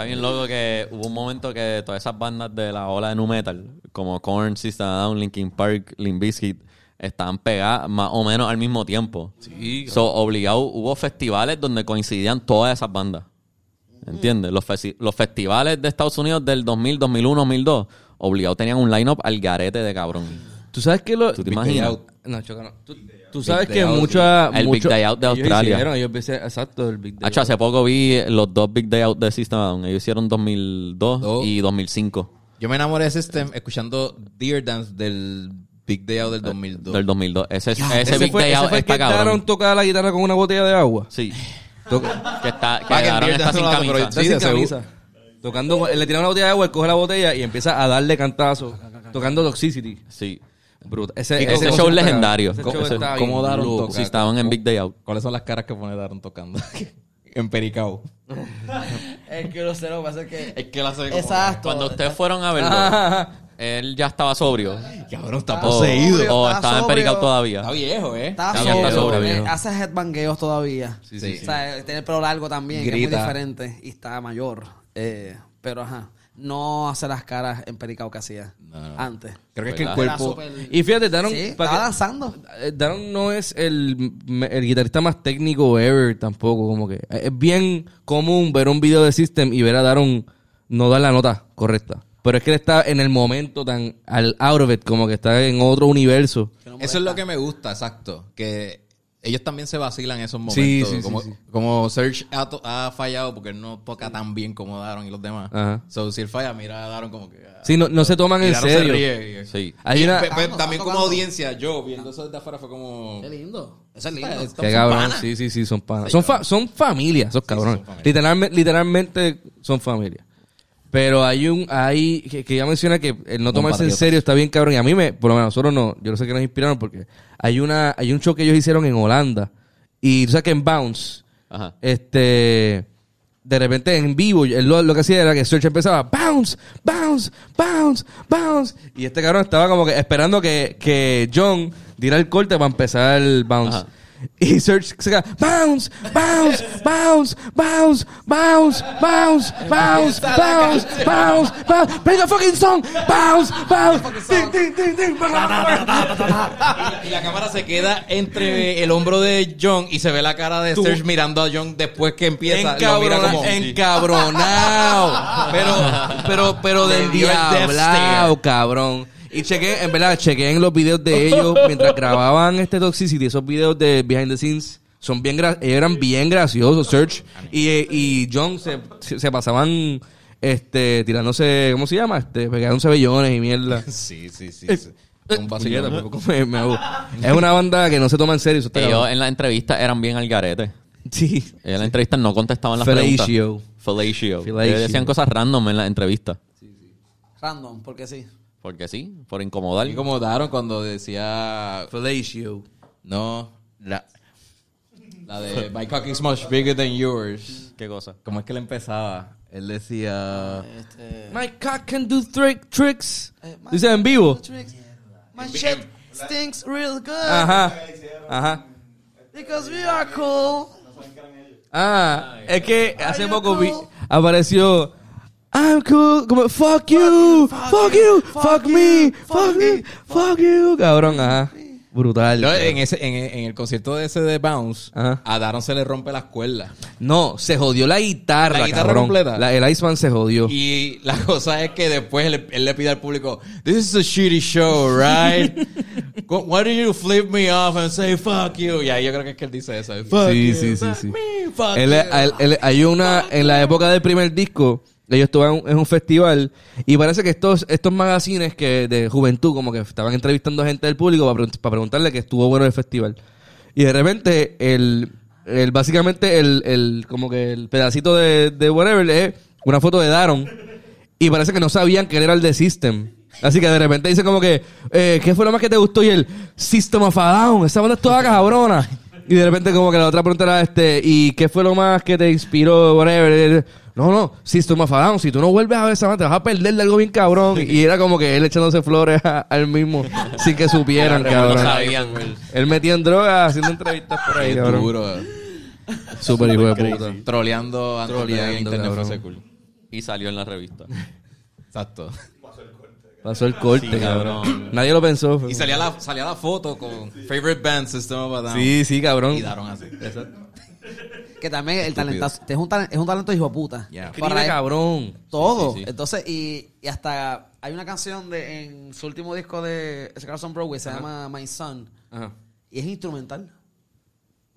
Está bien loco que hubo un momento que todas esas bandas de la ola de nu metal, como Korn, System Down, Linkin Park, Limp Bizkit, estaban pegadas más o menos al mismo tiempo. Sí, So, obligado, hubo festivales donde coincidían todas esas bandas. ¿Entiendes? Los, festi- los festivales de Estados Unidos del 2000, 2001, 2002, obligado tenían un line-up al garete de cabrón. Tú sabes que lo... ¿Tú te imaginas? Out. No, choca, no. Tú, tú sabes que Out, mucha... El Big mucho- Day Out de ellos Australia. hicieron, ellos hicieron- exacto, el Big Day Hacho, hace Out. poco vi los dos Big Day Out de System Down. Ellos hicieron 2002 Dos. y 2005. Yo me enamoré de System escuchando Deer Dance del Big Day Out del 2002. Del 2002. Ese, ese, Ese Big fue, Day ese Out fue el está que cabrón. Tocar la guitarra con una botella de agua. Sí. que está, que está sin pero camisa. Sí, sin camisa. Tocando, le tira una botella de agua, él coge la botella y empieza a darle cantazo. Tocando Toxicity. Sí. Brutal. Ese, show está- legendario. Ese ¿Cómo- show ese- está cómo bien Daron toca? Sí, estaban en Big Day Out. ¿Cuáles son las caras que pone Daron tocando? *laughs* en Pericao. *laughs* Es que lo sé, lo que pasa es que... Es que la Exacto. Cuando ustedes fueron a verlo, él ya estaba sobrio. Cabrón, está poseído. sobrio, o está estaba en. Pericao todavía. Está viejo, ¿eh? Está sobrio, sobrio, viejo. hace headbangueos todavía. Sí, sí. O sea, tiene el pelo largo también, que es Grita. muy diferente. Y está mayor. Eh, pero ajá, no hace las caras en Pericao que hacía No, no. antes. Creo que es que el ¿Verdad? Era cuerpo... súper- Y fíjate, Daron, Sí, estaba que- danzando. eh, Daron no es el, el guitarrista más técnico ever tampoco, como que es bien común ver un video de System y ver a Daron no dar la nota correcta. Pero es que él está en el momento tan al out of it, como que está en otro universo. Eso es lo que me gusta, exacto. Que ellos también se vacilan en esos momentos. Sí, sí, como, sí. como Serge ha, to- ha fallado porque él no toca tan bien como Daron y los demás. Ajá. So, si él falla, mira a Daron como que... ah, Sí, no, no se toman y en se serio. y- Sí. Hay Y una... pe- pe- Tocando, también como audiencia, yo viendo eso desde afuera fue como... Qué lindo. Eso es lindo. Estos Qué son cabrón, panas. sí, sí, sí, son panas. Son, fa- son familias, esos cabrones. son familia. Literalmente, literalmente son familia. Pero hay un, hay, que, que ya menciona que el no tomarse en serio está bien cabrón. Y a mí me, por lo menos nosotros no, yo no sé que nos inspiraron porque hay una, hay un show que ellos hicieron en Holanda. Y tú sabes que en Bounce, Ajá. este, de repente en vivo, él lo, lo que hacía era que Search empezaba, bounce, bounce, bounce, bounce. Y este cabrón estaba como que esperando que, que John diera el corte para empezar el bounce. Ajá. *laughs* Y Search se queda, bounce, bounce, bounce, bounce, bounce, bounce, bounce, bounce, bounce, bounce, play the fucking song, bounce, bounce, ding, ding, ding, ding, Y la cámara se queda entre el hombro de John y se ve la cara de Serge mirando a John después que empieza. Lo mira como... encabronado. *laughs* Pero, pero, pero del diablao, cabrón. Y chequé, en verdad, chequé en los videos de ellos mientras grababan este Toxicity, esos videos de behind the scenes. Son bien gra- eran bien graciosos, Search. Y, eh, y John se, se, pasaban este tirándose, ¿cómo se llama? Este, pegándose bellones y mierda. *laughs* Sí, sí, sí. Eh, sí. Un vacilón. Puñeta, por poco me- me hago. Es una banda que no se toma en serio. Eso Ellos en la entrevista eran bien al garete. Sí. Ellos en la entrevista no contestaban las Fellatio. preguntas. Fellatio. Ellos decían cosas random en la entrevista. Random, porque sí. Porque sí, por incomodar. Me incomodaron cuando decía... Fellatio. No, la, la de *laughs* My cock is much bigger than yours. ¿Qué cosa? ¿Cómo es que le empezaba? Él decía... Este. My cock can do trick, tricks. eh, my- Dice en vivo. Tricks. My shit stinks real good. Ajá. Ajá. Because we are cool. Ah, es que hace poco vi, apareció I'm cool, como fuck you, fuck you, fuck me, fuck me, fuck you, cabrón, ajá. Brutal. No, en, ese, en, en el concierto de ese de Bounce, Ajá. a Daron se le rompe las cuerdas. No, se jodió la guitarra, ¿La guitarra cabrón. completa? La- el Iceman se jodió. Y la *laughs* cosa es que después él, él le pide al público, This is a shitty show, right? *laughs* Why do you flip me off and say fuck you? Y ahí yo creo que es que él dice eso. Fuck Sí, you, sí, sí, fuck sí. me, fuck Él, you. él- él- hay una, en la época del primer disco, ellos estaban en un, festival y parece que estos, estos magazines que de juventud como que estaban entrevistando a gente del público para, para preguntarle que estuvo bueno el festival. Y de repente, el, el básicamente el, el, como que el pedacito de, de whatever es una foto de Daron y parece que no sabían que era el de System. Así que de repente dice como que, eh, ¿qué fue lo más que te gustó? Y el System of a Down, esa banda es toda cabrona. Y de repente como que la otra pregunta era este, ¿y qué fue lo más que te inspiró? Whatever. No, no, System of a Down, si tú no vuelves a ver esa banda, te vas a perder de algo bien cabrón. Y era como que él echándose flores *laughs* a- al mismo sin que supieran, *laughs* No cabrón. sabían. Él metía en drogas haciendo entrevistas por ahí, cabrón. duro. Súper hijo de puta. Troleando Troleando, internet cool. Y salió en la revista. *laughs* Exacto. Pasó el corte, Sí, cabrón. cabrón. Nadie lo pensó. Y salía la, salía la foto con Favorite Band System of a Down. Sí, sí, cabrón. Y Daron así. Que también el talentazo, es un, talen- es un talento hijo de puta. Yeah. Escribe, Para él, cabrón. todo. Sí, sí, sí. Entonces, y, y hasta hay una canción de en su último disco de Carson Broadway, se llama My Son, Ajá. y es instrumental.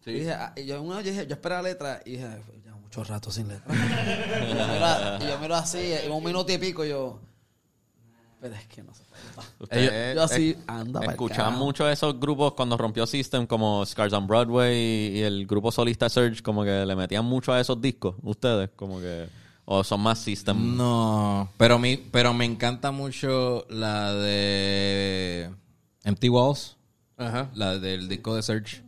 Y dije, ah, y yo, una vez yo dije, yo esperé la letra y dije, ya mucho rato sin letra. *laughs* y, yo miro, y yo miro así, y un minuto y pico, y yo, pero es que no se puede. *laughs* Ustedes Yo así, eh, anda mucho esos grupos cuando rompió System, como Scars on Broadway y, y el grupo solista Surge, como que le metían mucho a esos discos, ustedes, como que. O son más System. No, pero, mi, pero me encanta mucho la de Empty Walls, Ajá. la del disco de Search.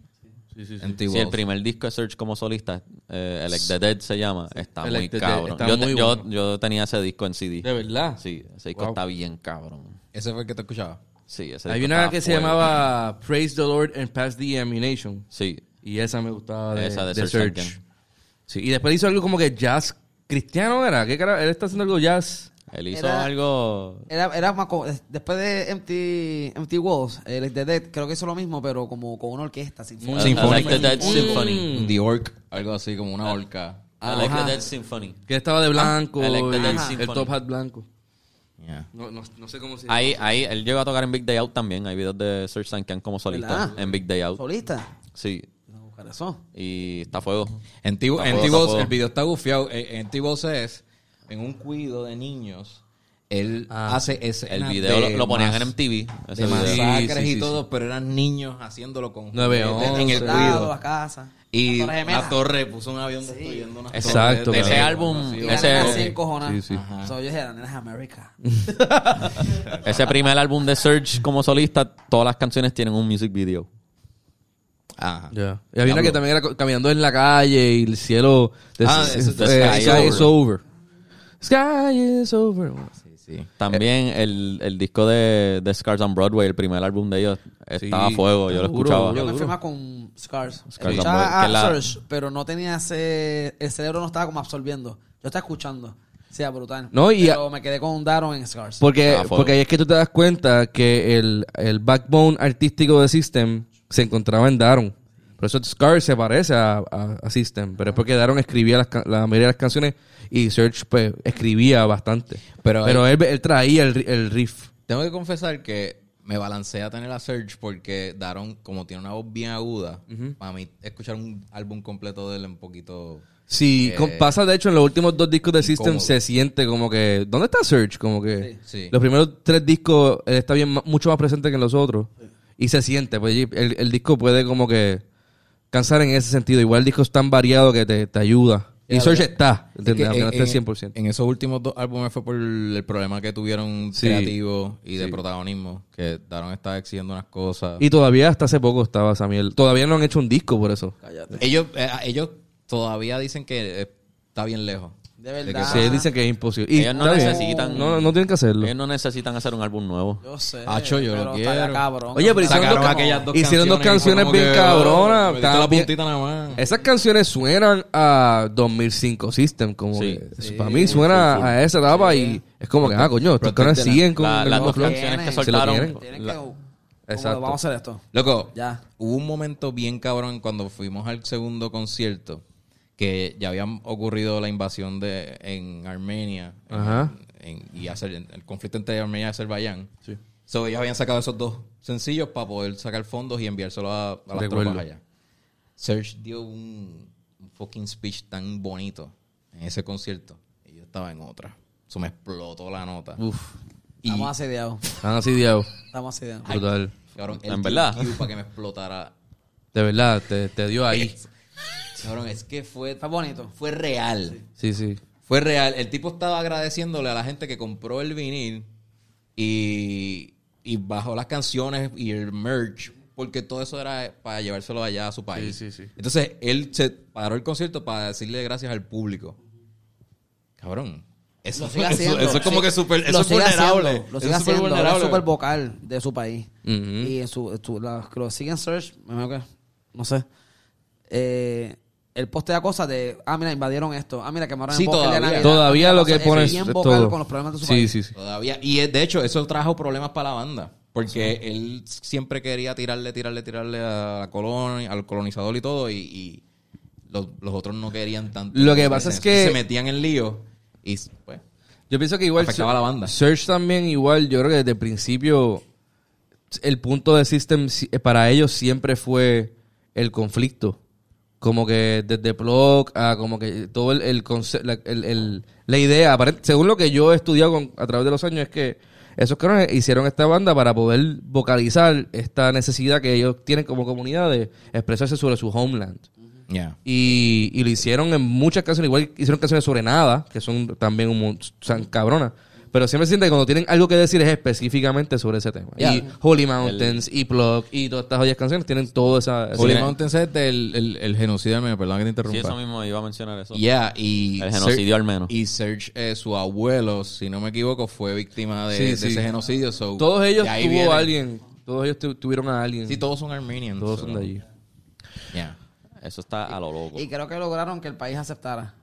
Sí, sí, sí. Empty Sí, el primer disco de Surge como solista, eh, Elect the Dead se llama, está Elect muy cabrón. está yo, muy yo, bueno. yo tenía ese disco en CD. De verdad. Sí, ese disco Wow. está bien cabrón. Ese fue el que te escuchaba. Sí, ese Hay disco una que se llamaba Praise the Lord and Pass the Ammunition. Sí, Y esa me gustaba de, Esa de de Serge. Sí, y después hizo algo como que jazz cristiano era. ¿Qué cara? Él está haciendo algo jazz. Él hizo Era- algo. Era, era más como- después de Empty, Empty Walls, el The Dead, creo que hizo lo mismo, pero como con una orquesta sinfónica. Sinfónica. Elect the Dead Mm. Symphony. The Orc, algo así como una orca. Elect Ajá. the Dead Symphony. Que estaba de blanco. Elect the y Dead el Symphony. top hat blanco. Yeah. No, no, no sé cómo se llama. Ahí, ahí, él llegó a tocar en Big Day Out también. Hay videos de Serge Tankian como solista ¿Verdad? en Big Day Out. Solista. Sí, eso. y está a fuego. En T- Está en fuego, T- está Balls, fuego. el video está gufiado. En, en T-Balls es en un cuido de niños. Él Ah. hace ese. El video lo, lo ponían en MTV. Ese de video. masacres Sí, sí, y sí, todo, pero eran niños haciéndolo con Nueve, juguetes once. en el cuido. la casa. Y la Torre una torre puso un avión destruyendo una Exacto, Ese cabrón. álbum, ese- así. Sí. So, yo dije, la. *laughs* Ese primer álbum de Serge como solista, todas las canciones tienen un music video. Ajá. Ya. Y había una que también era caminando en la calle y el cielo. de- Ah, eh, es The eh, Sky Sky is is over. Sky is over. Sí, sí. También el, el disco de, de Scars on Broadway, el primer álbum de ellos, estaba a fuego. Yo lo duro, escuchaba. duro. Yo me enfermaba con Scars. Scars Escuchaba Amor, que a la- Surge, pero no tenía ese... El cerebro no estaba como absorbiendo. Yo estaba escuchando. O sea, brutal. No, y pero me quedé con Daron en Scars. Porque, Ah, porque ahí es que tú te das cuenta que el, el backbone artístico de System se encontraba en Daron. Por eso Scar se parece a, a- a System. Pero es porque Daron escribía las, la mayoría de las canciones y Serge pues, escribía bastante. Pero Pero, él, él traía el, el riff. Tengo que confesar que me balancea tener a Surge porque Daron, como tiene una voz bien aguda, para mí escuchar un álbum completo de él es un poquito... Sí, Eh, pasa de hecho en los últimos dos discos de System incómodo. se siente como que... ¿Dónde está Serge? Como que... Sí. Los primeros tres discos él está bien mucho más presente que en los otros. Y se siente. Pues el disco puede como que cansar en ese sentido. Igual el disco es tan variado que te, te ayuda. Y ya. está. Es que no en, esté en- 100%. en esos últimos dos álbumes fue por el problema que tuvieron Sí. creativo y de Sí. protagonismo, que Daron estaba exigiendo unas cosas. Y todavía hasta hace poco estaba Samuel. Todavía no han hecho un disco por eso. Cállate. ellos, eh, ellos todavía dicen que eh, está bien lejos. De que verdad. Sí, dicen que es imposible. Y Ellos no está bien. necesitan- No, no tienen que hacerlo. Ellos no necesitan hacer un álbum nuevo. Yo sé. Acho, yo lo pero estaría quiero. cabrón. Oye, pero hicieron Sacaron dos- aquellas dos hicieron dos canciones bien que, cabronas. oh, me la bien- puntita nada más. Esas canciones suenan a 2005 System, como Sí. que para mí suena a esa etapa y es como que, ah, coño, estos caras siguen con La- el las mismo dos flow. canciones que Se lo soltaron. tienen. Tienen que... la- Exacto. Vamos a hacer esto. Loco, Ya. hubo un momento bien cabrón cuando fuimos al segundo concierto que ya había ocurrido la invasión de en Armenia en- Ajá. en- y el conflicto entre Armenia y Azerbaiyán. So, ellos habían sacado esos dos sencillos para poder sacar fondos y enviárselos a, a las Recuerdo. tropas allá. Serge dio un, un fucking speech tan bonito en ese concierto y yo estaba en otra. Eso me explotó la nota. Uf, Y, Estamos asediados. están así, Diego. Estamos asediados. Brutal. cabrón, En verdad. para que me explotara De verdad, te, te dio ahí. Cabrón, es que fue, Fue bonito. fue real. Sí, sí. Fue real. El tipo estaba agradeciéndole a la gente que compró el vinil y, y bajó las canciones y el merch, porque todo eso era para llevárselo allá a su país. Sí, sí, sí. Entonces él se paró el concierto para decirle gracias al público. Cabrón. Eso, Lo sigue eso- haciendo. eso es como que súper eso es vulnerable. haciendo, Lo sigue es haciendo. Vulnerable. súper vocal de su país. Y en su, su- la- que lo siguen Search, me imagino que, no sé. Eh, él postea cosas de, ah, mira, invadieron esto. Ah, mira, quemaron Sí, el bosque de todavía. Todavía Ah, lo que es bien todo. con los problemas de su sí, país. sí, sí. Todavía. Y de hecho, eso trajo problemas para la banda. Porque él siempre quería tirarle, tirarle, tirarle a la colonia, al colonizador y todo. Y, y los, los otros no querían tanto. Lo que pasa es que- Se metían en lío. Y pues. Yo pienso que igual Afectaba a la banda. Search también igual, yo creo que desde el principio el punto de System para ellos siempre fue el conflicto. Como que desde Plug a como que todo el, el conce- la, el- el- la idea, según lo que yo he estudiado con- a través de los años, es que esos cabrones hicieron esta banda para poder vocalizar esta necesidad que ellos tienen como comunidad de expresarse sobre su homeland. Y, y lo hicieron en muchas canciones. Igual hicieron canciones sobre nada, que son también un, son cabronas. Pero siempre siente que cuando tienen algo que decir es específicamente sobre ese tema. Y Holy Mountains, y Plug, y todas estas joyas canciones tienen todo esa... esa- Holy Mountains es del el, el genocidio armenio, perdón que te Sí, interrumpa. eso mismo iba a mencionar eso. Yeah, y El genocidio Ser- al menos. Y Serge, eh, su abuelo, si no me equivoco, fue víctima de, Sí, de sí. ese genocidio. so, Todos ellos tuvo viene. alguien, todos ellos tu- tuvieron a alguien. Sí, todos son armenians. todos so, son de allí. yeah. Eso está a lo loco. Y creo que lograron que el país aceptara.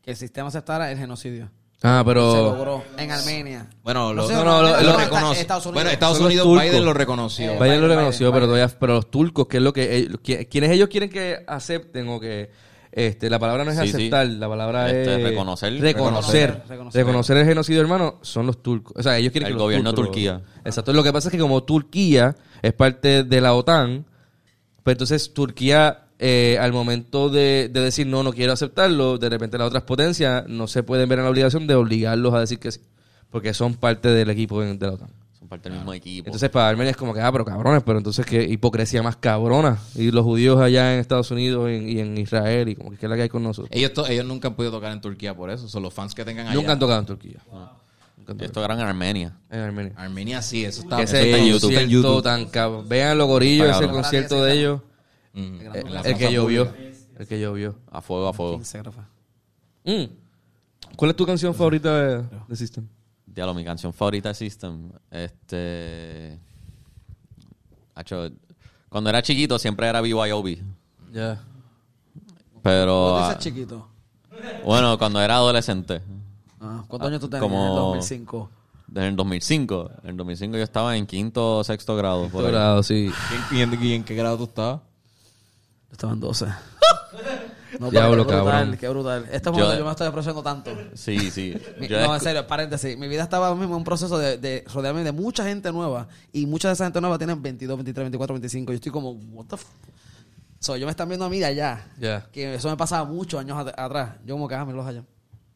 Que el sistema aceptara el genocidio. Ah, Se pero... logró en Armenia. Bueno, lo, no, no, lo- no, lo no, reconoce. Estados Unidos. Bueno, Estados Unidos. Biden lo reconoció. Eh, Biden lo reconoció, Biden, pero Biden. todavía, pero los turcos, que es lo que ellos, qui- quienes ellos quieren que acepten o que este, la palabra no es Sí, sí. aceptar, la palabra Este, es reconocer. reconocer, Reconocer, reconocer, reconocer. el genocidio, hermano, son los turcos. O sea, ellos quieren El que gobierno de Turquía. Exacto. Lo que pasa es que como Turquía es parte de la OTAN, pues entonces Turquía eh, al momento de, de decir no, no quiero aceptarlo, de repente las otras potencias no se pueden ver en la obligación de obligarlos a decir que sí, porque son parte del equipo de, de la OTAN. Son parte del mismo equipo. Entonces para Armenia es como que, ah, pero cabrones, pero entonces qué hipocresía más cabrona. Y los judíos allá en Estados Unidos y en, y en Israel y como que qué es la que hay con nosotros. Ellos, to- ellos nunca han podido tocar en Turquía por eso. Son los fans que tengan allá. Nunca han tocado en Turquía. Ah. Nunca han Y esto tocado era en Armenia. en Armenia. Armenia sí, eso está ese en YouTube. concierto tan cabrón. Vean los gorillos, ese concierto de ellos. Mm, El que llovió. El que llovió. A fuego, a fuego. 15 creo fue. Mm. ¿Cuál es tu canción favorita de, de System? Diablo, mi canción favorita de System. Este. Hacho, cuando era chiquito siempre era BYOB. Ya. Pero. ¿Tú ah, dices chiquito? bueno, cuando era adolescente. Ah, ¿Cuántos años tú tenías como- en el 2005? En el 2005. En el 2005 yo estaba en quinto o sexto grado. por sí. ¿Y en, y en qué grado tú estabas? Yo estaba en 12. *laughs* No, Diablo, qué brutal, cabrón. qué brutal. Yo- momento yo me estoy apreciando tanto. Sí, sí. Mi- Yo no, en serio, paréntesis. Mi vida estaba mismo en un proceso de, de rodearme de mucha gente nueva. Y mucha de esa gente nueva tienen 22, 23, 24, 25. Yo estoy como, what the f So, ellos me están viendo a mí de allá. Ya. Que eso me pasaba muchos años at- atrás. Yo como que, ah, los allá.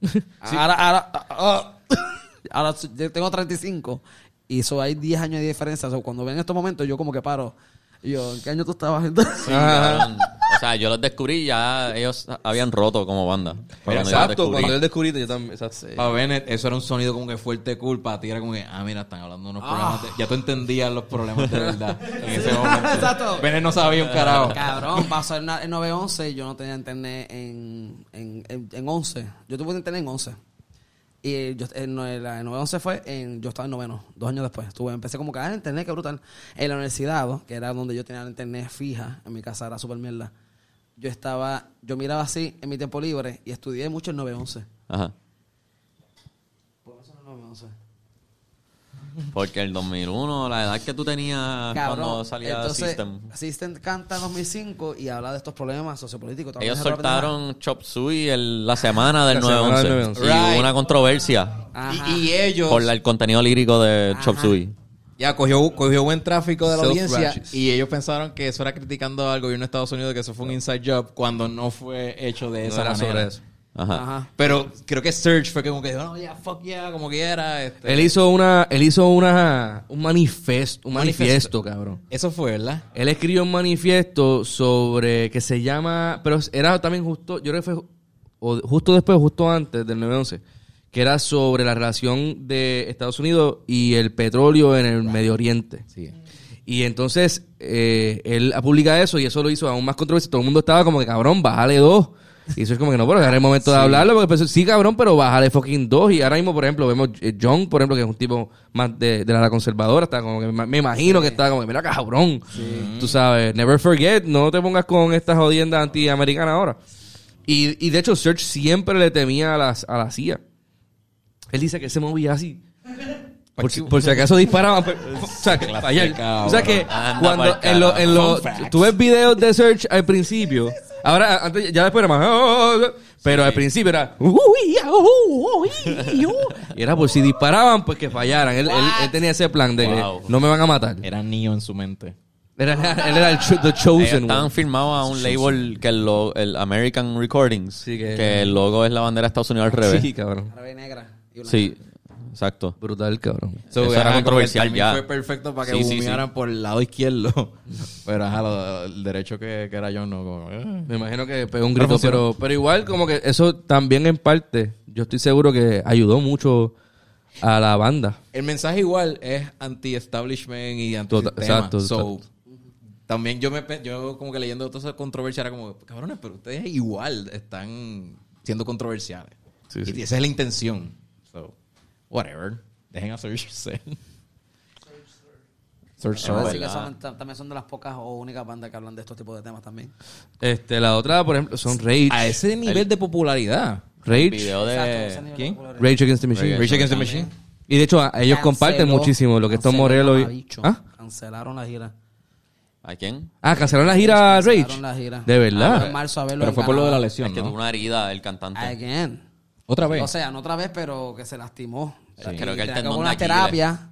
*laughs* Ahora, ahora, ah, ah. *laughs* ahora yo tengo 35. Y eso hay 10 años de diferencia. So, cuando ven estos momentos, yo como que paro. Y yo, ¿en qué año tú estabas? Sí, cabrón. O sea, yo los descubrí ya ellos habían roto como banda. Pero cuando yo los Exacto, descubrí- cuando yo el descubriste, yo también. Exacto. Para Bennett, eso era un sonido como que fuerte cool. Para ti era como que, ah, mira, están hablando de unos problemas. de- Ya tú entendías los problemas de verdad *laughs* en ese momento. Exacto. Bennett no sabía un carajo. Cabrón, pasó en, en 911 y yo no tenía internet en, en, en, en 11. Yo tuve internet en 11. Y yo, en 911 fue en. Yo estaba en noveno, dos años después. Estuve, empecé como que, ah, internet, qué brutal. En la universidad, que era donde yo tenía la internet fija, en mi casa era súper mierda. Yo estaba, yo miraba así en mi tiempo libre y estudié mucho en 911. Ajá. ¿Por qué eso no es 911? Porque el 2001, la edad que tú tenías cuando salía entonces, System. System canta en 2005 y habla de estos problemas sociopolíticos. Ellos soltaron Chop Suey el- la semana del La semana del 911. 911. Y hubo una controversia. Y, y ellos... por la- el contenido lírico de Chop. Suey. Ya cogió, cogió buen tráfico de la audiencia y ellos pensaron que eso era criticando al gobierno de Estados Unidos, que eso fue un inside job, cuando no fue hecho de No esa era manera. sobre eso. Ajá. Ajá. Pero creo que Serge fue como que dijo, no, ya, fuck yeah, como quiera. Este. Él hizo una, él hizo una, un manifiesto, un Manifiesto. manifiesto, cabrón. Eso fue, ¿verdad? Él escribió un manifiesto sobre que se llama, pero era también justo, yo creo que fue o justo después, justo antes del 9-11, que era sobre la relación de Estados Unidos y el petróleo en el Medio Oriente. Sí. Y entonces eh, él publica eso y eso lo hizo aún más controversia. Todo el mundo estaba como que, cabrón, bájale dos. Y eso es como que no, pero ahora es el momento de hablarlo, porque pues, sí, cabrón, pero bájale fucking dos. Y ahora mismo, por ejemplo, vemos eh, John, por ejemplo, que es un tipo más de, de la conservadora, está como que me, me imagino que está como que, mira, cabrón. Tú sabes, never forget, no te pongas con estas jodiendas antiamericanas ahora. Y, y de hecho, Serge siempre le temía a, las, a la CIA. Él dice que se movía así. Por si, por si acaso disparaban. pero- *laughs* o sea, que. O sea que cuando en lo, en lo- tú ves videos de Search al principio. *laughs* Ahora, antes, ya después era más. "Oh, oh, oh", pero al principio era. Y era por si disparaban, pues que fallaran. Él, él, él tenía ese plan de Wow. que no me van a matar. Era Neo en su mente. Era, *laughs* él era el cho- the chosen estaban firmados a un label que el, lo- el American Recordings. Sí, que- que... el logo es la bandera de Estados Unidos al revés. Sí, Sí, cabrón. Árabe negra. y blanca. Exacto. Brutal, cabrón. So, Eso era controversial ya. Fue perfecto para que Sí, sí, humearan sí. por el lado izquierdo. *laughs* Pero ajá, lo- el derecho que, que era John no. Como, eh. Me imagino que pegó un grito, pero, pero igual como que eso también en parte, yo estoy seguro que ayudó mucho a la banda. El mensaje igual es anti-establishment y anti Tota- exacto, So, también yo me yo como que leyendo toda esa controversia era como, cabrones, pero ustedes igual están siendo controversiales. Sí, y sí. esa es la intención. Whatever. Dejen a Search Así *laughs* Search. que son- ta- también son de las pocas o únicas bandas que hablan de estos tipos de temas también. Este, la otra, por ejemplo, son Rage. A ese nivel de popularidad. Rage. Video Exacto, de... ese nivel ¿quién? de popularidad. Rage Against the Machine. Rage Against the Machine. Y de hecho, ellos comparten Canceló- muchísimo lo que canceló Morelos y... ¿Ah? Cancelaron la gira. ¿A quién? Ah, cancelaron la gira Rage. Cancelaron la gira. De verdad. En marzo a verlo Pero fue por lo de la lesión, Es que tuvo ¿no? una herida el cantante. Again. Otra vez. O sea, no otra vez, pero que se lastimó. Sí. Y Creo que el tendón una de Aquiles. terapia.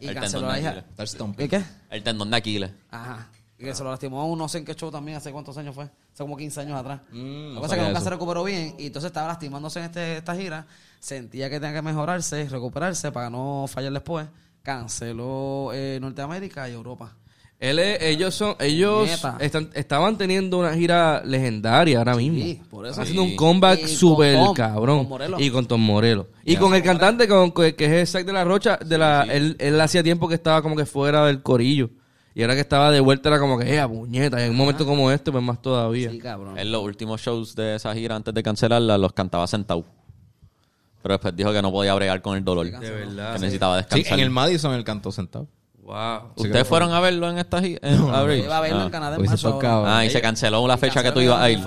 Y El canceló tendón la. Aquiles. Está stomping. ¿Y qué? El tendón de Aquiles. Ajá. Y que se lo lastimó a un no sé en qué show también, hace cuántos años fue. Hace como 15 años atrás. Mm, la no cosa es que sabía nunca eso. se recuperó bien y entonces estaba lastimándose en este, esta gira. Sentía que tenía que mejorarse, recuperarse para no fallar después. Canceló eh, Norteamérica y Europa. Él es- ellos son, ellos están, estaban teniendo una gira legendaria ahora mismo. Sí, por eso. Están haciendo Sí. un comeback con súper cabrón. con. Y con Tom Morelos. Y con el cantante con, que es Zack de la Rocha, de la, Él, él hacía tiempo que estaba como que fuera del corillo. Y ahora que estaba de vuelta era como que, eh, puñeta. Y en un momento como este, pues más todavía. Sí, cabrón. En los últimos shows de esa gira, antes de cancelarla, los cantaba sentado. Pero después dijo que no podía bregar con el dolor. De verdad. Que necesitaba Sí, descansar. en el Madison el cantó sentado. Wow. ¿Ustedes fueron a verlo en esta gira? Iba a verlo Ah. en Canadá en Pues marzo acaba. Ah, y se canceló la fecha que tú ibas a ir.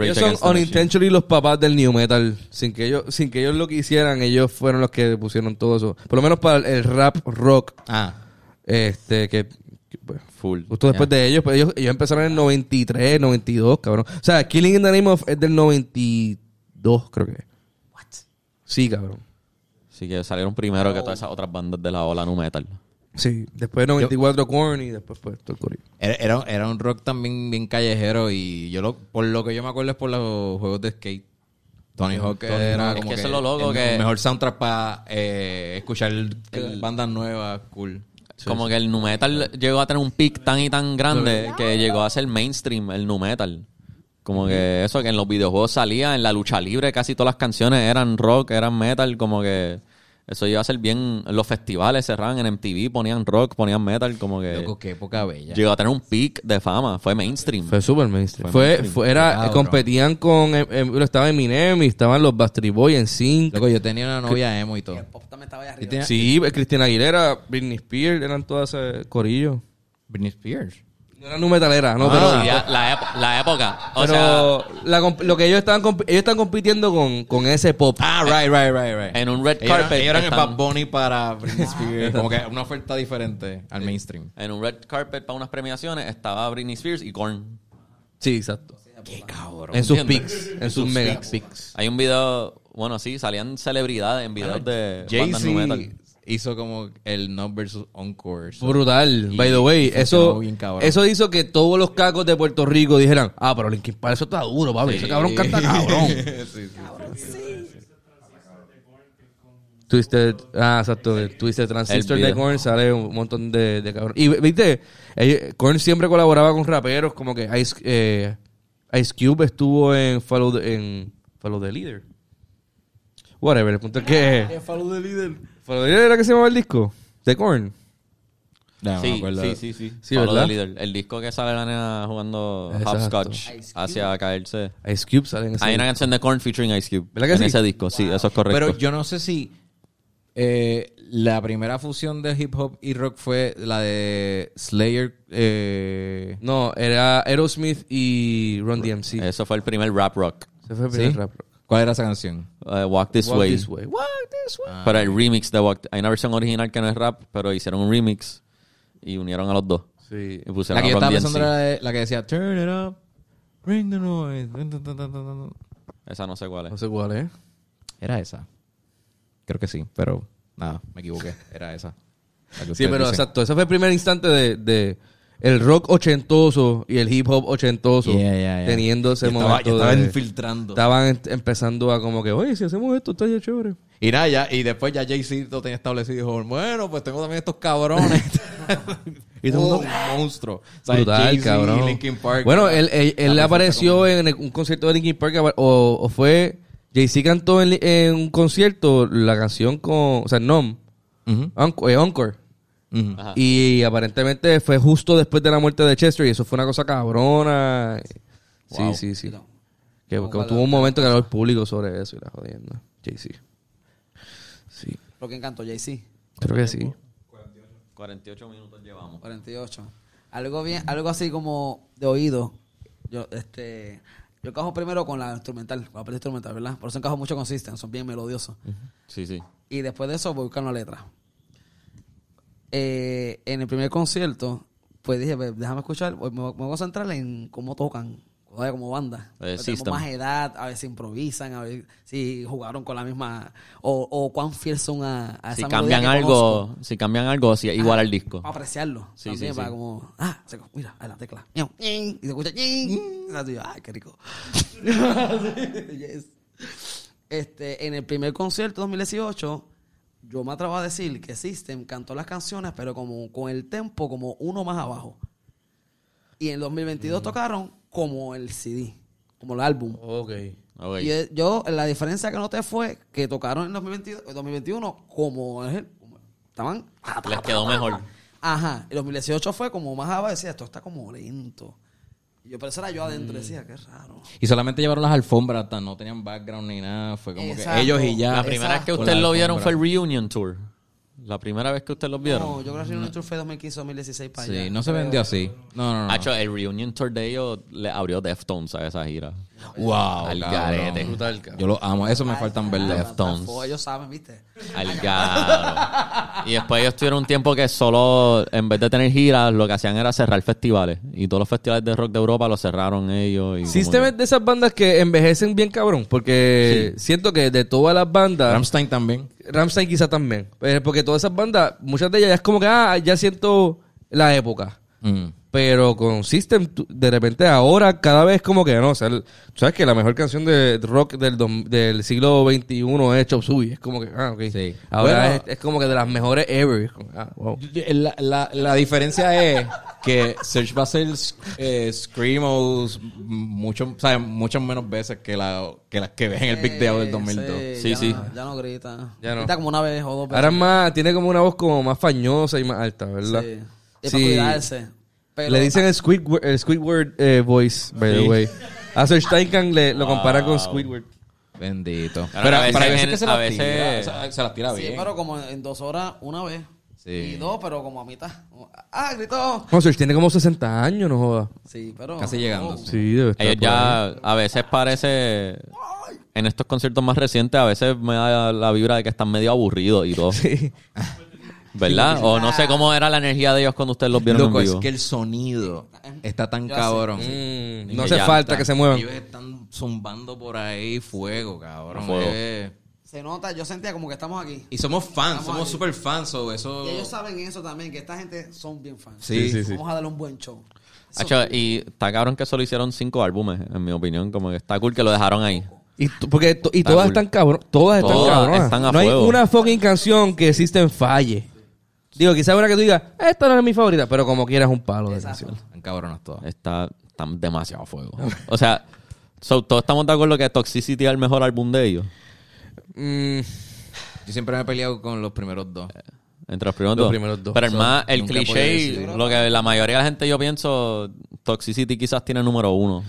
Ellos son unintentionally los papás del new metal. Sin que ellos, sin que ellos lo quisieran, ellos fueron los que pusieron todo eso. Por lo menos para el, rap rock, Ah. este, que, que, pues, Full. justo después de ellos, pues ellos, ellos empezaron en el 93, 92, cabrón. O sea, Killing in the Name of es del 92, creo que. What? Sí, cabrón. Así que salieron primero que todas esas otras bandas de la ola nu metal. Sí, después 94 Korn y después pues todo el. Era, era, un rock también bien callejero y yo lo, por lo que yo me acuerdo es por los juegos de skate. Tony Hawk era Es como que que, eso es lo loco el que- mejor soundtrack para eh, escuchar bandas nuevas, cool. Como que el nu metal llegó a tener un peak tan y tan grande que llegó a ser mainstream el nu metal. Como que eso que en los videojuegos salía, en la lucha libre casi todas las canciones eran rock, eran metal, como que eso iba a ser bien, en los festivales cerraban en MTV, ponían rock, ponían metal, como que Loco, qué época bella. llegó a tener un peak de fama, fue mainstream. Fue super mainstream. Fue Fue, mainstream. fue- era, competían con, eh, eh, estaba Eminem y estaban los Bastard Boy en Sync. Loco, yo tenía una novia emo y todo. El pop también estaba Y arriba. tenía- Sí, eh, Cristina Aguilera, Britney Spears, eran todas ese corillo. Britney Spears. No era nu metalera, no, pero... ya, la, la época. O pero sea, la comp- lo que ellos estaban comp- ellos están compitiendo con, con ese pop. Ah, right, right, right, right. en un red Ellos eran- carpet. ellos eran el están- Bad Bunny para Britney Spears. como que una oferta diferente al mainstream. En un red carpet para unas premiaciones estaba Britney Spears y Korn. Sí, exacto. Qué cabrón. En sus ¿entiendes? pics, en sus mega pics. Hay un video, bueno, sí, salían celebridades en videos de bandas nu metal. Jay-Z hizo como el No versus Encore. So- Brutal, Y by the way. Eso, cabrón. eso hizo que todos los cacos de Puerto Rico dijeran, ah, pero Linkin Park, eso está duro, papi. Ese cabrón canta cabrón. *laughs* Sí, sí. Twisted, ah, exacto, el Twisted Transistor de. Korn sale un montón de, de cabrón. Y viste, ellos- Korn siempre colaboraba con raperos, como que Ice, eh, Ice Cube estuvo en Follow the, en Follow the Leader. Whatever, el punto es que. Follow the leader. ¿Follow the Leader era que se llamaba el disco? De Korn. No, me Sí, acuerdo. sí, sí, sí. Sí, Follow ¿verdad? the Leader. El disco que sale la nena jugando Exacto. hopscotch hacia caerse. Ice Cube sale en ese Hay una canción de Korn featuring Ice Cube. ¿Verdad que en sí? ese disco, sí, eso es correcto. Pero yo no sé si eh, la primera fusión de hip hop y rock fue la de Slayer. Eh, No, era Aerosmith y Run DMC. Eso fue el primer rap rock. Ese fue el primer ¿Sí? rap. ¿Cuál era esa canción? Walk This Walk Way. this way. Walk this way. Pero el remix de Walk... Hay una versión original que no es rap, pero hicieron un remix y unieron a los dos. Sí. Y pusieron La que yo estaba pensando era la que decía Turn it up, bring the noise. Esa no sé cuál No es. sé cuál es. Era esa. Creo que sí, pero nada, me equivoqué. Era esa. Sí, pero dicen. exacto. Ese fue el primer instante de, de el rock ochentoso y el hip hop ochentoso Yeah, yeah, yeah. teniendo ese estaba- momento yo estaba de- infiltrando. Estaban em- empezando a como que, oye, si hacemos esto, está ya chévere. Y nada, ya, y después ya Jay-Z lo tenía establecido y dijo, bueno, pues tengo también estos cabrones. *laughs* y todo *laughs* un monstruo. O sea, Brutal, cabrón. Linkin Park. bueno, él, él, apareció en el- un concierto de Linkin Park o, o fue... Jay-Z cantó en, un concierto la canción con... O sea, Nom. Encore. eh, Encore. Y aparentemente fue justo después de la muerte de Chester y eso fue una cosa cabrona. Wow. Sí, sí, sí. No. Que, a tuvo un momento que habló el público sobre eso y la jodiendo. Jay-Z. Sí, Lo que encantó, Jay-Z. creo que sí. 48 minutos llevamos. 48. Algo bien, algo así como de oído. Yo, este, yo encajo primero con la instrumental, con la parte instrumental, ¿verdad? Por eso encajo mucho con System, son bien melodiosos. Sí, sí. Y después de eso voy buscando la letra. Eh, en el primer concierto, pues dije, pues, déjame escuchar, me, voy- me voy a concentrar en cómo tocan, como banda. Pues, tenemos más edad, a ver si improvisan, a ver si jugaron con la misma, o, o cuán fiel son a, a Si esa cambian algo, conozco. si cambian algo, sí, igual al disco. Para apreciarlo. Sí, también, sí, para sí. como, ah, se, mira, ahí la tecla. Y se escucha. Así, Ay, qué rico. *laughs* Yes. Este, en el primer concierto 2018, yo me atrevo a decir que System cantó las canciones, pero como con el tempo como uno más abajo. Y en 2022 tocaron como el CD, como el álbum. Ok. Ok. Y eh, yo, la diferencia que noté fue que tocaron en 2022, 2021 como, es el- como estaban. Les quedó mejor. Ajá. Y 2018 fue como más abajo, decía, esto está como lento. Y yo, pero eso era yo Mm. adentro, decía, qué raro. Y solamente llevaron las alfombras, hasta no tenían background ni nada. Fue como Exacto. que ellos y ya. La primera vez que ustedes lo vieron fue el Reunion Tour. La primera vez que ustedes los vieron. No, yo creo que Reunion Tour fue 2015, 2016 para allá. Sí, no se vendió así. No, no, no. Hacho, el Reunion Tour de ellos le abrió Deftones a esa gira. Wow. Al garete. Brutal. Yo lo amo. Eso me faltan ver Deftones. Ellos saben, ¿viste? Al. *laughs* Y después ellos tuvieron un tiempo que solo, en vez de tener giras, lo que hacían era cerrar festivales. Y todos los festivales de rock de Europa los cerraron ellos. Y System es de esas bandas que envejecen bien cabrón, porque siento que de todas las bandas, Ramstein también. Ramstein quizá también, eh, porque todas esas bandas, muchas de ellas ya es como que, ah, ya siento la época. Mm. Pero con System, de repente ahora cada vez como que no, o sea, el- sabes que la mejor canción de rock del, del siglo XXI es Chop Suey, es como que, ah, ok. Sí. Ahora Bueno. es, es como que de las mejores ever. ah, wow. La, la, la diferencia es que Search va a hacer eh, Screamos mucho, ¿sabes? muchas menos veces que, la, que las que ves en el Big Day del 2002. Sí, ya sí. No, ya no grita. Ya no. Grita como una vez o dos veces. Ahora es más, tiene como una voz como más fañosa y más alta, ¿verdad? Sí. Sí. para cuidarse. Pero, Le dicen el Squidward, el Squidward eh, voice, by the way. A Serge Steinkamp le, lo compara con Squidward. Bendito. Pero Pero, a veces en- que se a las veces- tira. o sea, se las tira Sí, bien. pero como en dos horas, una vez. Sí. Y dos, pero como a mitad. Ah, gritó. No, Serge tiene como 60 años, no joda. Sí, pero. Casi llegando. Oh. Sí, debe estar. Ellos ahí. ya, a veces parece, en estos conciertos más recientes, a veces me da la vibra de que están medio aburridos y todo. *laughs* Sí. *laughs* ¿Verdad? O no sé cómo era la energía de ellos cuando ustedes los vieron Loco, en es vivo. que el sonido está tan cabrón. Mm, no hace falta está. que se muevan. Ellos están zumbando por ahí fuego, cabrón. Fuego. Eh, Se nota, yo sentía como que estamos aquí. Y somos fans, Estamos somos ahí. super fans. o eso... Y ellos saben eso también, que esta gente son bien fans. Sí. Sí, sí. Vamos a darle un buen show. Hacho, y está cabrón que solo hicieron cinco álbumes, en mi opinión. Como que está cool que lo dejaron ahí. Y porque y todas cool. están cabrón, todas están Todas cabronas. están a no hay una fucking canción que System falle. Digo, quizás una que tú digas, esta no es mi favorita, pero como quieras un palo de Exacto. canción. Están cabronas todas. Está, están demasiado fuego. O sea, so, todos estamos de acuerdo que Toxicity es el mejor álbum de ellos. Mm, Yo siempre me he peleado con los primeros dos. Entre los primeros Los dos. primeros dos. Pero el So, más, el cliché, lo que la mayoría de la gente yo pienso, Toxicity quizás tiene número uno.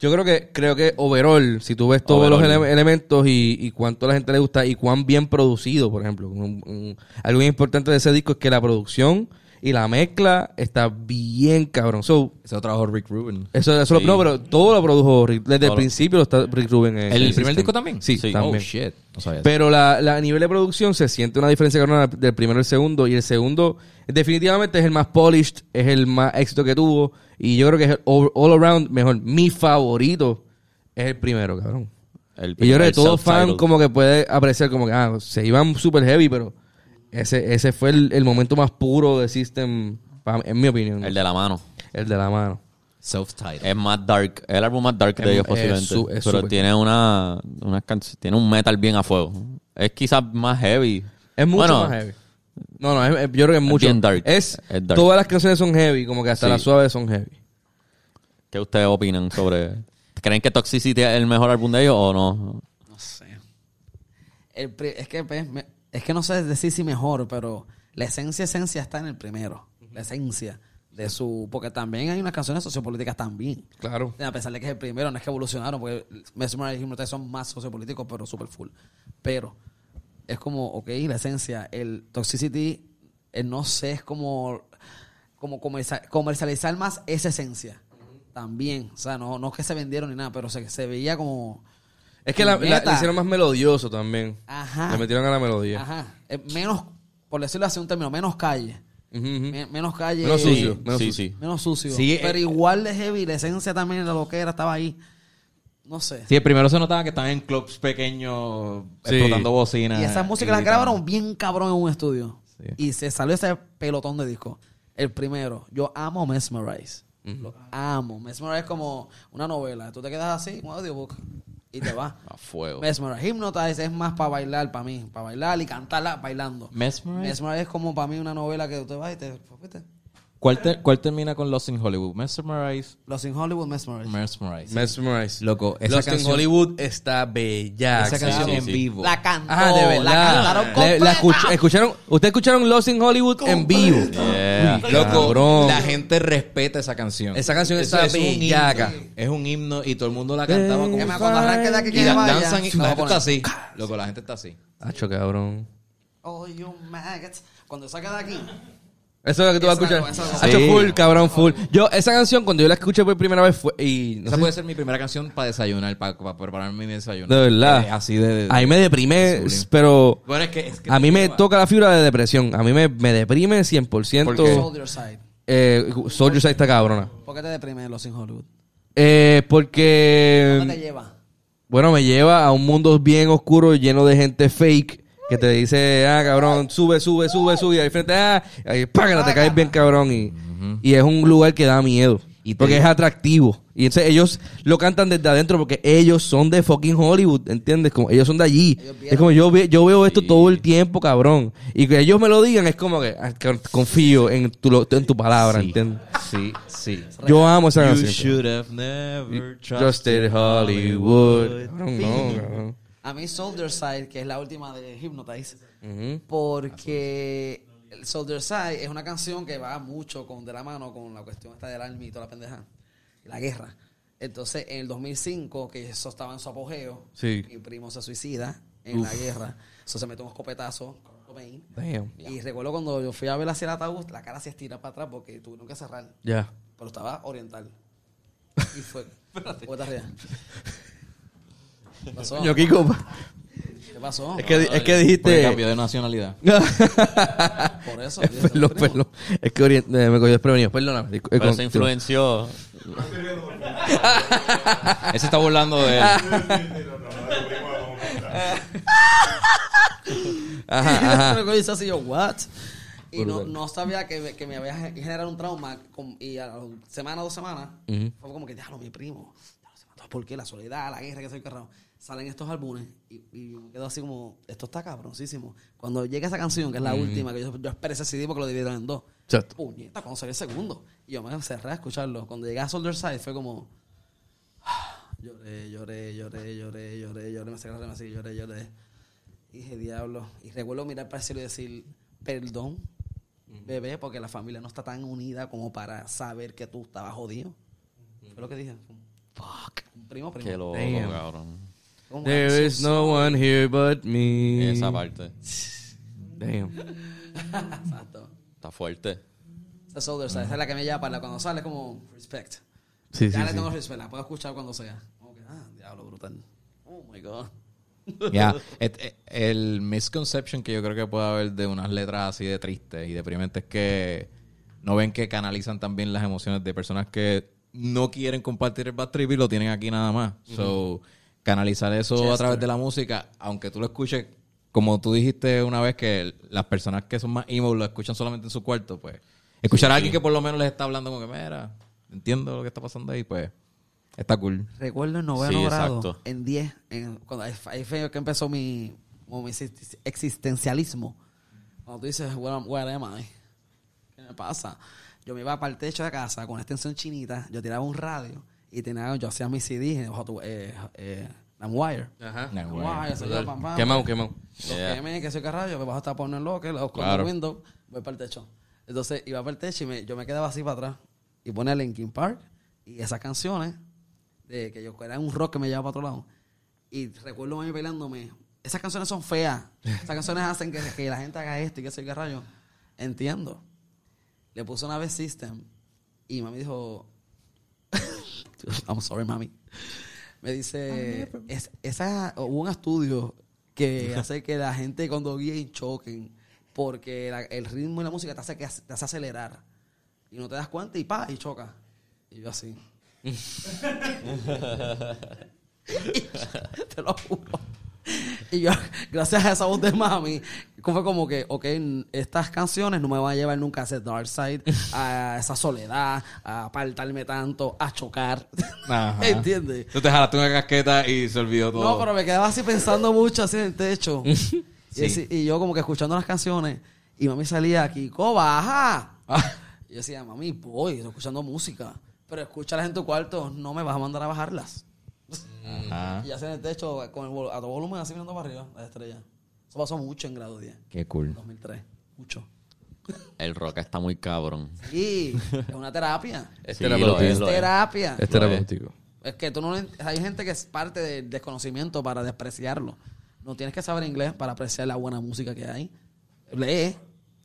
Yo creo que creo que overall, si tú ves todos los ele- elementos y, y cuánto a la gente le gusta y cuán bien producido, por ejemplo. un- un- algo bien importante de ese disco es que la producción y la mezcla está bien cabrón. So, Ese lo trabajó Rick Rubin. eso, eso lo- Sí. no, pero todo lo produjo Rick. Desde Todo el lo- principio lo está Rick Rubin. en- ¿El primer disco también? Sí, Sí. también. Oh, shit. No sabía eso. Pero la, la- a nivel de producción se siente una diferencia cabrona del primero al segundo. Y el segundo, definitivamente, es el más polished, es el más éxito que tuvo. Y yo creo que es el all, all around mejor. Mi favorito es el primero, cabrón. El Y yo creo que todo fan como que puede apreciar como que ah, se iban super heavy, pero ese, ese fue el, el momento más puro de System, pa- en mi opinión. El de la mano. El de la mano. Self-titled. Es más dark. Es el álbum más dark Es- de ellos es posiblemente. su- es pero súper. tiene una, una canc- tiene un metal bien a fuego. Es quizás más heavy. Es mucho Bueno, más heavy. No, no, es- es- yo creo que es mucho. bien dark. Es, Es dark. Todas las canciones son heavy, como que hasta Sí. las suaves son heavy. ¿Qué ustedes opinan sobre... *laughs* ¿Creen que Toxicity es el mejor álbum de ellos o no? No sé. El pri- es, que, pues, me- es que no sé decir si mejor, pero la esencia, esencia está en el primero. La esencia de su... Porque también hay unas canciones sociopolíticas también. Claro. A pesar de que es el primero, no es que evolucionaron, porque Mesmer y Hypnotize son más sociopolíticos, pero super full. Pero es como, ok, la esencia, el Toxicity, el no sé, es como, como comercial- comercializar más esa esencia. También, o sea, no, no es que se vendieron ni nada, pero se, se veía como... Es que la, la- hicieron más melodioso también. Ajá. Le metieron a la melodía. Ajá. Eh, menos, por decirlo así un término, menos calle. Menos calle. Menos sucio. Sí, menos sí, sucio. sí. Menos sucio. Sí, pero eh, igual de heavy, la esencia también de lo que era, estaba ahí. No sé. Sí, el primero se notaba que estaban en clubs pequeños Sí. explotando bocinas. Y esas músicas las grabaron bien cabrón en un estudio. Y se salió ese pelotón de discos. El primero, yo amo Mesmerize. Lo amo. Mesmerize es como una novela. Tú te quedas así, un audiobook, y te vas. *laughs* A fuego. Mesmerize. Hypnotize es más para bailar, para mí. Para bailar y cantarla bailando. Mesmerize. Mesmerize es como para mí una novela que tú te vas y te... ¿Cuál, te- cuál termina con Lost in Hollywood? Mesmerize. Los in Hollywood Mesmerize. Mesmerize. Mesmerize. Loco, esa Lost in canción- Hollywood está bella. Esa canción sí, en sí. vivo. La cantó. Ah, de La verdad. cantaron Le- completa. la escuch- escucharon, ¿Ustedes escucharon Lost in Hollywood en vivo? Yeah. Loco, Cabrón. la gente respeta esa canción. Esa canción Eso está es un himno. bellaca. Es un himno y todo el mundo la cantaba como... Cuando arranque de aquí que vaya. danzan y la la gente está así. Loco, la gente está así. Hacho, cabrón. Oh, you maggots. Cuando saca de aquí. Eso es lo que tú vas a Esa- escuchar. esa- Sí. full, cabrón, full. Yo, esa canción, cuando yo la escuché por primera vez fue... Y, no Esa sé, puede ser mi primera canción para desayunar, para, para prepararme mi desayuno. De verdad. Eh, así de... de- Ahí me deprime, pero... Bueno, es que... es que A mí me lleva- toca la fibra de depresión. A mí me, me deprime 100%. ¿Por qué? Soldier Side. Eh, Soldier Side está cabrona. ¿Por qué te deprime los in Hollywood? Eh, porque... ¿Dónde te lleva? Bueno, me lleva a un mundo bien oscuro lleno de gente fake que te dice, ah, cabrón, sube, sube, sube, sube. Y ahí frente, ah, ahí, págala, te caes bien, cabrón. Y, y es un lugar que da miedo. Y porque es atractivo. Y entonces ellos lo cantan desde adentro porque ellos son de fucking Hollywood, ¿entiendes? Como ellos son de allí. Es como yo, ve- yo veo esto todo el tiempo, cabrón. Y que ellos me lo digan es como que ah, confío en tu, lo- en tu palabra, Sí. ¿entiendes? Sí, sí. Yo amo esa You canción. should have never Trusted Hollywood. Cabrón, no, cabrón. A mí Soldier Side, que es la última de Hypnotize, porque el Soldier Side es una canción que va mucho con de la mano con la cuestión esta del army y toda la pendeja, la guerra. Entonces, en el 2005, que eso estaba en su apogeo, Sí. mi primo se suicida en la guerra, eso se mete un escopetazo. Damn. Y recuerdo cuando yo fui a ver hacia el ataúd, la cara se estira para atrás porque tuvieron que cerrar, Ya. pero estaba oriental. *laughs* Y fue... ¿Por qué pasó? Coño, Kiko. ¿Qué pasó? Es que, es que dijiste. cambió de nacionalidad. *laughs* Por eso. perdón, perdón. Es que orient- eh, me cogió desprevenido. Perdóname. Discu- eh, Pero eso con- influenció. *laughs* Él se está burlando de él. *laughs* Ajá, ajá. me así yo, what? Y no, no sabía que, me- que me había gen- generado un trauma. con- y a la semana, dos semanas, Ujú. fue como que, déjalo, mi primo. Déjalo, se. ¿Por qué? La soledad, la guerra, que soy carrado. Salen estos álbumes y, y me quedo así como, esto está cabroncísimo. Cuando llega esa canción, que es la última, que yo, yo esperé ese CD porque lo dividieron en dos. Exacto. Puñeta, cuando salió el segundo. Y yo me cerré a escucharlo. Cuando llegué a Soldier Side fue como... *sighs* Lloré, lloré, lloré, lloré, lloré, lloré, me saqué la así, lloré, lloré. Y dije, diablo. Y recuerdo mirar para el cielo y decir, perdón, bebé, porque la familia no está tan unida como para saber que tú estabas jodido. Fue lo que dije. Fuck. Un primo, primo. Que lo Damn. cabrón. There I'm is so no one here but me. Esa parte. Damn. Exacto. Está fuerte. Esa Soldier Side, esa es la que me llama para cuando sale como respect. Sí, sí, ya le sí. tengo respect, la puedo escuchar cuando sea. Como que, ah, diablo, brutal. Oh my god. Ya, et- el misconception que yo creo que puede haber de unas letras así de tristes y deprimentes es que no ven que canalizan también las emociones de personas que no quieren compartir el bad trip y lo tienen aquí nada más. So, canalizar eso a través de la música, aunque tú lo escuches, como tú dijiste una vez que las personas que son más emo lo escuchan solamente en su cuarto, pues escuchar a alguien que por lo menos les está hablando como que, mira, entiendo lo que está pasando ahí, pues está cool. Recuerdo en noveno Sí, grado, exacto. en 10, en, cuando ahí fue- que empezó mi, como mi exist- existencialismo. Cuando tú dices, where, where am I? ¿Qué me pasa? Yo me iba para el techo de casa con una extensión chinita, yo tiraba un radio y tenía, yo hacía mis CDs en Hot, eh, eh, Wire. Ajá. Nah, güey. Wire, eso yo, pam, pam. Quemado, quemado. Los Yeah. quemé, que soy carrayo, me vas a estar poniendo lo que los con Claro. el window, voy para el techo. Entonces iba para el techo y me- yo me quedaba así para atrás y ponía Linkin Park y esas canciones de que yo era un rock que me llevaba para otro lado. Y recuerdo a mí bailándome. Esas canciones son feas. Esas canciones hacen que, que la gente haga esto y que soy carrayo. Entiendo. Le puse una vez System y mami dijo, *laughs* I'm sorry, mami. Me dice, es, esa, hubo un estudio que hace que la gente cuando guíe choquen porque la- el ritmo y la música te hace, que, te hace acelerar y no te das cuenta y pa, y choca. Y yo así. *laughs* *laughs* te lo juro. *laughs* Y yo, gracias a esa voz de mami, fue como que, ok, estas canciones no me van a llevar nunca a ese dark side, a esa soledad, a apartarme tanto, a chocar. *laughs* Ajá. ¿Entiendes? Tú te jalaste una casqueta y se olvidó todo. No, pero me quedaba así pensando mucho así en el techo. *laughs* y, así- y yo como que escuchando las canciones y mami salía aquí, ¡co baja! Y yo decía, mami, voy, estoy escuchando música. Pero escúchalas en tu cuarto, no me vas a mandar a bajarlas. Ajá. *laughs* Y ya en el techo, con el, a todo volumen, así mirando para arriba, las estrellas. Eso pasó mucho en grado 10, Qué cool. 2003. Mucho. El rock está muy cabrón. Sí, es una terapia. *laughs* Es Sí, terapéutico. es, terapia. Es terapéutico. Es que tú no hay gente que es parte del desconocimiento para despreciarlo. No tienes que saber inglés para apreciar la buena música que hay. Lee,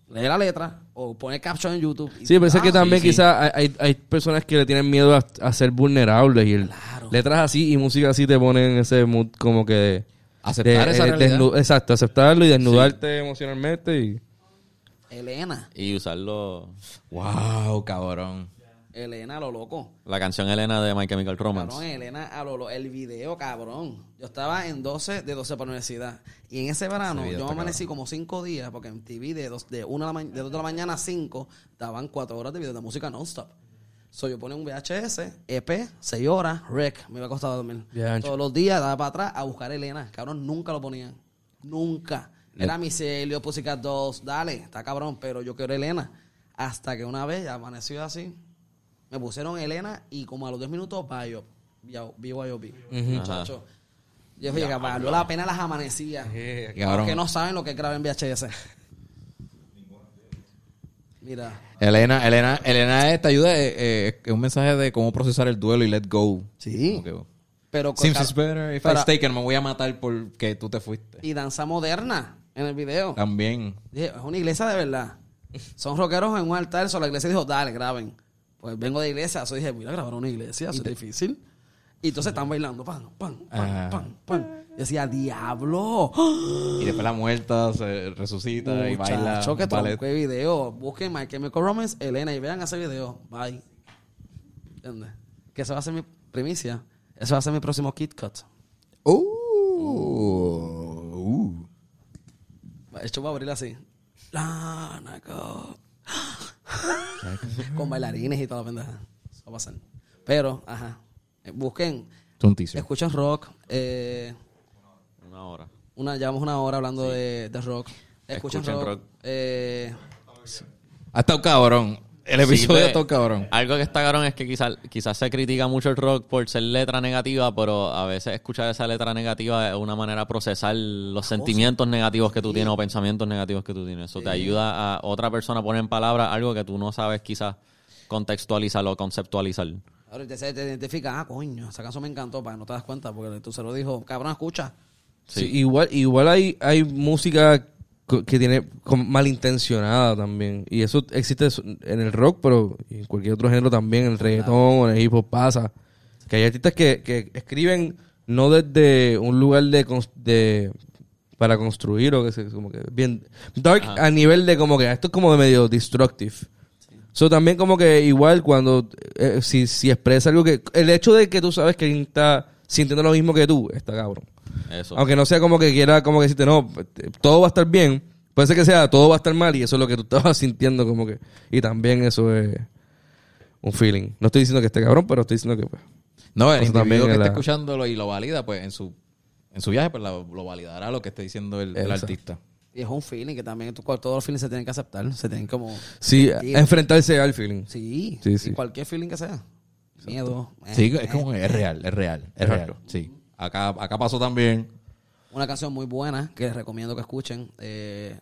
lee la letra o pone caption en YouTube. y- Sí, pensé que Ah, también sí, sí. quizás hay, hay, hay personas que le tienen miedo a, a ser vulnerables y el- Claro. letras así y música así te ponen en ese mood como que de, Aceptar de- esa eh, realidad. exacto, aceptarlo y desnudarte emocionalmente y Elena, Y usarlo. Wow, cabrón. Elena a lo loco. La canción Elena de My Chemical Cabrón, Romance. Elena a lo loco. El video, cabrón. Yo estaba en 12 de 12 para la universidad. Y en ese verano, yo amanecí como 5 días, porque en TV de 2 de, una de, la ma- de dos de la mañana a 5 daban 4 horas de video de música non-stop. So, yo ponía un VHS, EP, 6 horas, rec, me iba a costar dormir. Todos los días daba para atrás a buscar a Elena. Cabrón, nunca lo ponían. Nunca. Era Micelio, Pussycat 2, dale, está cabrón, pero yo quiero Elena. Hasta que una vez ya amaneció así, me pusieron Elena y como a los 10 minutos, Biop. BYOB. Muchacho. Yo dije, que valió la pena las amanecías. Cabrón. Porque no saben lo que es grabar en VHS. Mira. Elena, Elena, Elena eh, te ayuda. eh, eh, es un mensaje de cómo procesar el duelo y let go. Sí. Pero Seems it's better if pero- I stay, que no me voy a matar porque tú te fuiste. Y danza moderna en el video. También. Dije, es una iglesia de verdad. Son rockeros en un altar. So la iglesia dijo, dale, graben. Pues vengo de iglesia. Eso dije, mira, grabar una iglesia, eso es difícil. Y entonces están bailando, pan, pan, pan, pan, pan. Yo decía, diablo. Y después la muerta se resucita y baila. Muchacho, que ballet. tronco de video. Busquen My Chemical Romance, Elena, y vean ese video. Bye. ¿Entiendes? Que eso va a ser mi primicia. Eso va a ser mi próximo Kit Cut. Uh, uh. Esto va a abrir así. Lana. *laughs* Con bailarines y toda la pendeja. Eso va a pasar. Pero, ajá. Eh, Busquen. Teaser. Escuchen rock. Eh, Una hora. una, llevamos una hora hablando de, de rock. Escuchen, Escuchen rock. rock. Eh, Ha estado cabrón. El Sí, episodio pues, ha estado cabrón. Algo que está cabrón es que quizás quizás se critica mucho el rock por ser letra negativa, pero a veces escuchar esa letra negativa es una manera de procesar los sentimientos negativos que tú tienes o pensamientos negativos que tú tienes. Eso te ayuda a otra persona a poner en palabras algo que tú no sabes quizás contextualizar o conceptualizar. ahora te, te identifica, ah, coño, esa canción me encantó, para que no te das cuenta, porque tú se lo dijo, cabrón, escucha. Sí, igual, igual hay, hay música que tiene malintencionada también. Y eso existe en el rock, pero en cualquier otro género también, en el reggaetón o en el hip hop pasa. Que hay artistas que, que escriben no desde un lugar de, para construir o que se, como que bien dark a nivel de como que esto es como de medio destructive. So también como que igual cuando eh, si, si expresa algo que el hecho de que tú sabes que alguien está sintiendo lo mismo que tú, está cabrón. Eso. Aunque no sea como que quiera como que decirte, no, todo va a estar bien. Puede ser que sea, todo va a estar mal y eso es lo que tú *laughs* estabas sintiendo como que... Y también eso es un feeling. No estoy diciendo que esté cabrón, pero estoy diciendo que... Pues, No, el individuo que es esté la- escuchándolo y lo valida, pues en su, en su viaje, pues la- lo validará lo que esté diciendo el, artista. Y es un feeling que también todos los feelings se tienen que aceptar, se tienen como... sí, sentir. enfrentarse al feeling. Sí, Sí, sí. y cualquier feeling que sea. Miedo. eh, Sí, eh. es como es real, es real, es real. Sí. Acá, acá pasó también. Una canción muy buena que les recomiendo que escuchen. eh,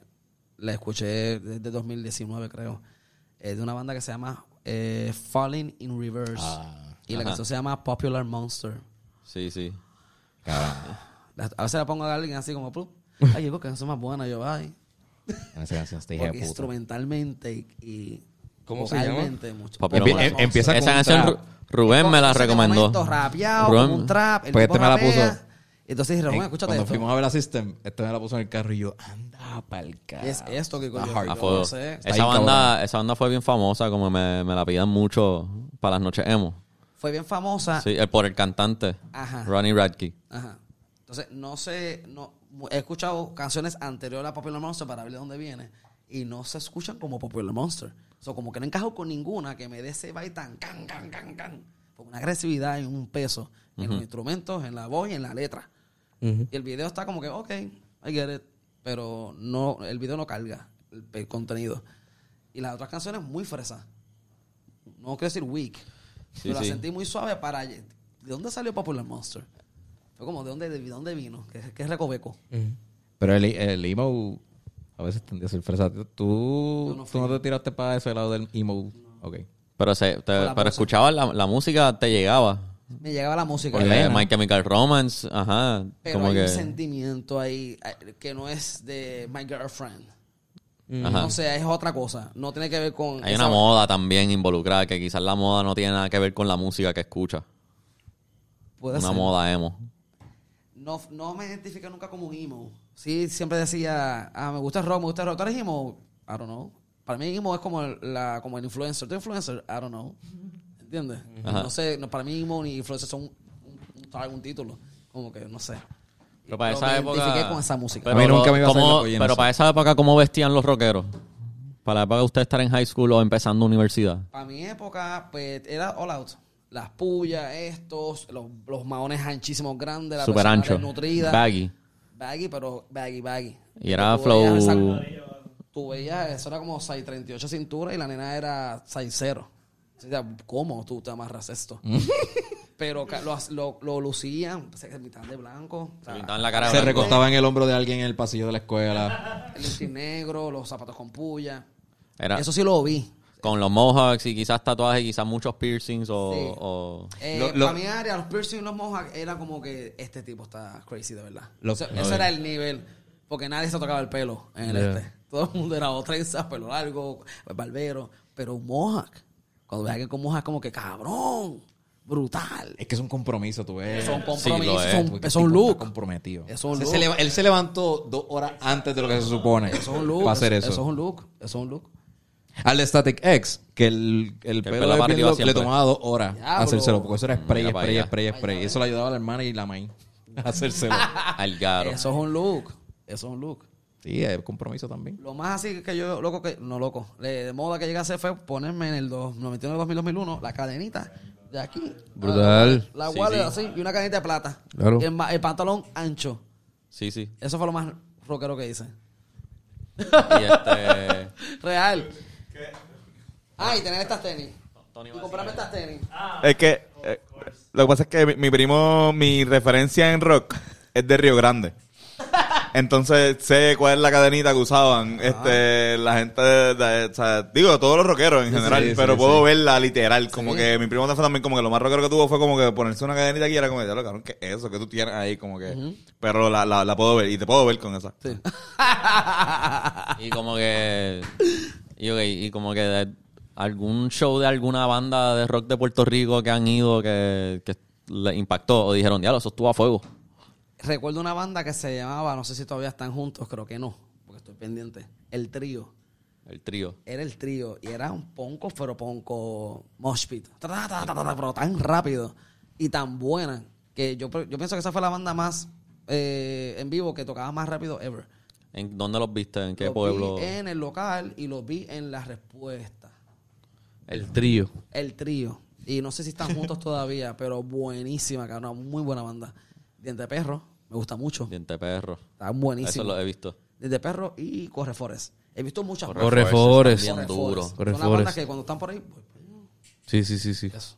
la escuché desde 2019, creo. Es de una banda que se llama eh, Falling in Reverse. Ah, y la ajá. canción se llama Popular Monster. Sí, sí. La- A veces la pongo a alguien así como, "Plup". *laughs* ay, qué canción más buena. Yo, ay. Esa canción está Porque instrumentalmente y, y ¿Cómo se llama? mucho. Empie- em- empieza con Esa un canción trap. Ru- Rubén me la recomendó. rapeado, Rubén- como un trap. El Pues tipo este me la rapea. puso. Entonces dije, Rubén, En- escúchate Cuando esto. fuimos a ver la System, este me la puso en el carro y yo, anda pa'l carajo. Es esto que. A yo fuego. no sé. Está Esa bien banda, esa banda fue bien famosa, como me, me la pidían mucho para las noches emo. Fue bien famosa. Sí, el, por el cantante. Ajá. Ronnie Radke. Ajá. Entonces, no sé, no, he escuchado canciones anteriores a Popular Monster para ver de dónde viene y no se escuchan como Popular Monster. O sea, como que no encajo con ninguna que me dé ese baile tan can, can, can, can. Con una agresividad y un peso en los instrumentos, en la voz y en la letra. Y el video está como que, ok, I get it. Pero no, el video no carga el, el contenido. Y las otras canciones muy fresas. no quiero decir weak, Sí, pero sí. la sentí muy suave para... ¿De dónde salió Popular Monster? Fue como, ¿de dónde, de dónde vino? ¿Qué, qué es Recoveco? Pero el, el emo a veces tendía a ser fresa. ¿Tú, no tú no te tiraste para ese lado del emo? Ok. Pero, se, te- la pero pose. escuchabas la, la música, te llegaba. Me llegaba la música. Porque. My Chemical Romance, ajá. Pero como hay que. un sentimiento ahí eh, que no es de My Girlfriend. Ajá. No sé, es otra cosa. No tiene que ver con... Hay esa- una moda también involucrada, que quizás la moda no tiene nada que ver con la música que escucha. Puede Una ser. moda emo. No, no me identifico nunca como un emo. Sí, siempre decía, ah, me gusta el rock, me gusta el rock. ¿Tú eres emo? I don't know. Para mí emo es como el, la, como el influencer. ¿Tú eres influencer? I don't know. ¿Entiendes? Ajá. No sé, no, para mí emo ni influencer son un, un, tag, un título. Como que, no sé. Pero para Pero esa me época. identifiqué con esa música. Pero, A mí nunca me iba a ¿cómo- salir la pollina pero así. para esa época, ¿cómo vestían los rockeros? Para la época de usted estar en high school o empezando universidad. Para mi época, pues, era all out. Las pullas, estos, los, los maones anchísimos grandes, la Super ancho. desnutrida. Baggy. Baggy, pero baggy, baggy. Y era Tú veías flow- esa- Tú veías, eso era como 638 cintura y la nena era 60. O sea, ¿cómo tú te amarras esto? *laughs* pero ca- lo, lo, lo lucían, se mitad de blanco. o sea, Se pintaban la cara de Se blanco. recostaba en el hombro de alguien en el pasillo de la escuela. el negro, los zapatos con puya. Era Eso sí lo vi. Con los mohawks y quizás tatuajes, quizás muchos piercings o... Sí. o- Eh, Lo- lo- Para mi área, los piercing y los mohawks era como que este tipo está crazy de verdad. Lo- Eso- lo ese era el nivel. Porque nadie se tocaba el pelo en el Yeah. este. Todo el mundo era o trenzas, pelo largo, barbero. Pero un mohawk. Cuando ves a alguien con mohawk, como que cabrón, brutal. Es que es un compromiso, tú ves. Eso es un Sí, compromiso, es. eso es un- Porque eso el es un tipo está look. comprometido. Eso es un Él look. se leva- él se levantó dos horas antes de lo que se supone. Eso es un look. Para hacer eso. Eso es un look. Eso es un look. Al de Static X, que el, el Que pelo el pelo de arriba Lock le tomaba dos horas Diablo. hacérselo, porque eso era spray, Mira spray, allá. spray, spray. Y eso le ayudaba a la hermana y la main *laughs* a hacérselo. al garo. Eso es un look. Eso es un look. sí, es compromiso también. Lo más así que yo, loco, que no loco, de, de moda que llegué a hacer fue ponerme en el dos- 99, 2000, 2001 la cadenita de aquí. Brutal. La Sí, wallet sí. así y una cadenita de plata. Claro. Y el, ma- el pantalón ancho. Sí, sí. Eso fue lo más rockero que hice. Y este... *laughs* Real. Ah, y tener estas tenis. Y comprarme estas tenis. Es que eh, lo que pasa es que mi, mi primo, mi referencia en rock es de Río Grande. *laughs* Entonces sé cuál es la cadenita que usaban este la gente de, de- o sea, digo todos los rockeros en general, sí, pero sí, puedo sí. verla literal, como Sí. que mi primo fue también como que lo más rockero que tuvo fue como que ponerse una cadenita aquí y era como, ya lo cabrón, ¿qué es eso que tú tienes ahí? Como que, pero la, la, la puedo ver y te puedo ver con esa. Sí. Y como que. Y, ok, y como que algún show de alguna banda de rock de Puerto Rico que han ido que, que le impactó o dijeron, diablo, eso estuvo a fuego. Recuerdo una banda que se llamaba, no sé si todavía están juntos, creo que no, porque estoy pendiente. El trío. El trío. Era el trío y era un ponco, pero ponco mosh pit. Ta, ta, ta, ta, ta, ta, Pero tan rápido y tan buena que yo, yo pienso que esa fue la banda más eh, en vivo que tocaba más rápido ever. ¿En dónde los viste? ¿En qué Los pueblo? Vi en el local y los vi en la respuesta. El trío. El trío. Y no sé si están juntos *laughs* todavía, pero buenísima, cabrón. Muy buena banda. Diente de Perro, me gusta mucho. Diente perro. Están Eso buenísimos. lo he visto. Diente de Perro y Corre Forest. He visto muchas Corre Corre Forest, bien duro. Corre Son las bandas Forest. que cuando están por ahí, voy. Sí, sí, sí, sí. Eso.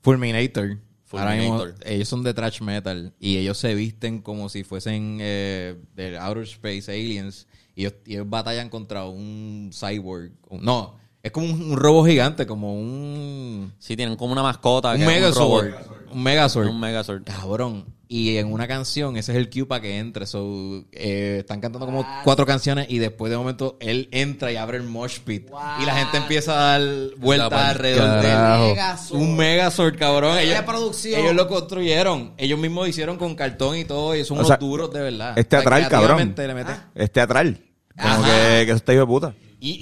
Fulminator. Ahora mismo, ellos son de thrash metal y ellos se visten como si fuesen eh, de Outer Space Aliens y ellos, y ellos batallan contra un cyborg. No, es como un, un robo gigante, como un, Sí, tienen como una mascota. un un Megazord. Un Megazord. Un Megazord. Cabrón. Y en una canción, ese es el cue para que entre. So, eh, están cantando como cuatro canciones y después de momento él entra y abre el mosh pit. Y la gente empieza a dar vueltas alrededor de él. Megazord. Un Megazord, cabrón. Ellos, producción. ellos lo construyeron. Ellos mismos lo hicieron con cartón y todo. Y son O unos sea, duros de verdad. es teatral, O sea, creativamente cabrón. le meten- Es teatral. Como Ajá. que, que eso está hijo de puta. Y,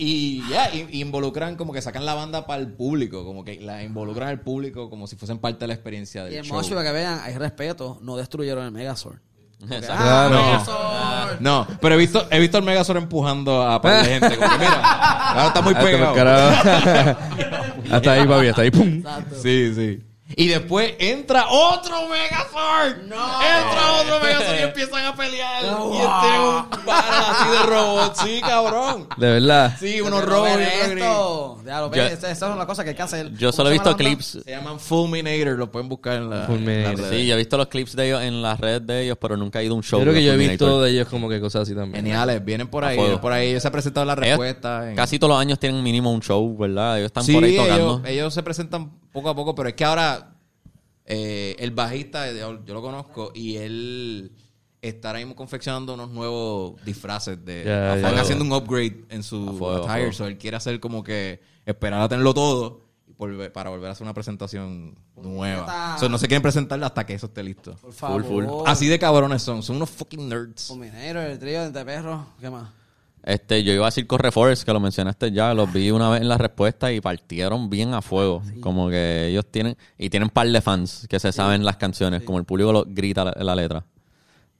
y ya, y- y involucran como que sacan la banda para el público. Como que la involucran al público como si fuesen parte de la experiencia del Y show. Mosh, para que vean, hay respeto, no destruyeron el Megazord. Exacto. Ah. Megazord. No, pero he visto, he visto al Megazord empujando a par de gente. Como que mira, ahora está muy *laughs* pegado. *laughs* hasta ahí, papi, hasta ahí. ¡Pum! Exacto. Sí, sí. Y después entra otro Megazord. Entra otro *laughs* Megazord y empiezan a pelear. Y este es un vara así de robot. Sí, cabrón. De verdad. Sí, unos rojos y ve otros gris. esto. Ya lo Yo- ves, esa esa es una cosa que hay que hacer. Yo solo ¿Cómo he visto clips. Se llaman Fulminator. Lo pueden buscar en la. Fulminator. en las. Sí, yo he visto los clips de ellos en las redes de ellos, pero nunca he ido a un show. Yo creo que yo he visto de ellos como que cosas así también. Geniales. Vienen por ahí. por ahí. Ellos se han presentado la Ellos respuesta. en- Casi todos los años tienen mínimo un show, ¿verdad? Ellos están Sí, por ahí ellos, tocando. ellos se presentan poco a poco, pero es que ahora eh, el bajista, yo, yo lo conozco, y él está ahora mismo confeccionando unos nuevos disfraces. de Están haciendo un upgrade en su fuego, attire, so él quiere hacer como que esperar a tenerlo todo y volver- para volver a hacer una presentación nueva. No se quieren presentar hasta que eso esté listo. Por favor. full. Así de cabrones son, son unos fucking nerds. Fulminator, el trío de perros. ¿Qué más? Este, yo iba a decir Corre Forest, que lo mencionaste ya, los vi una vez en la respuesta y partieron bien a fuego. Como que ellos tienen, y tienen par de fans que se saben las canciones, como el público lo grita la, la letra.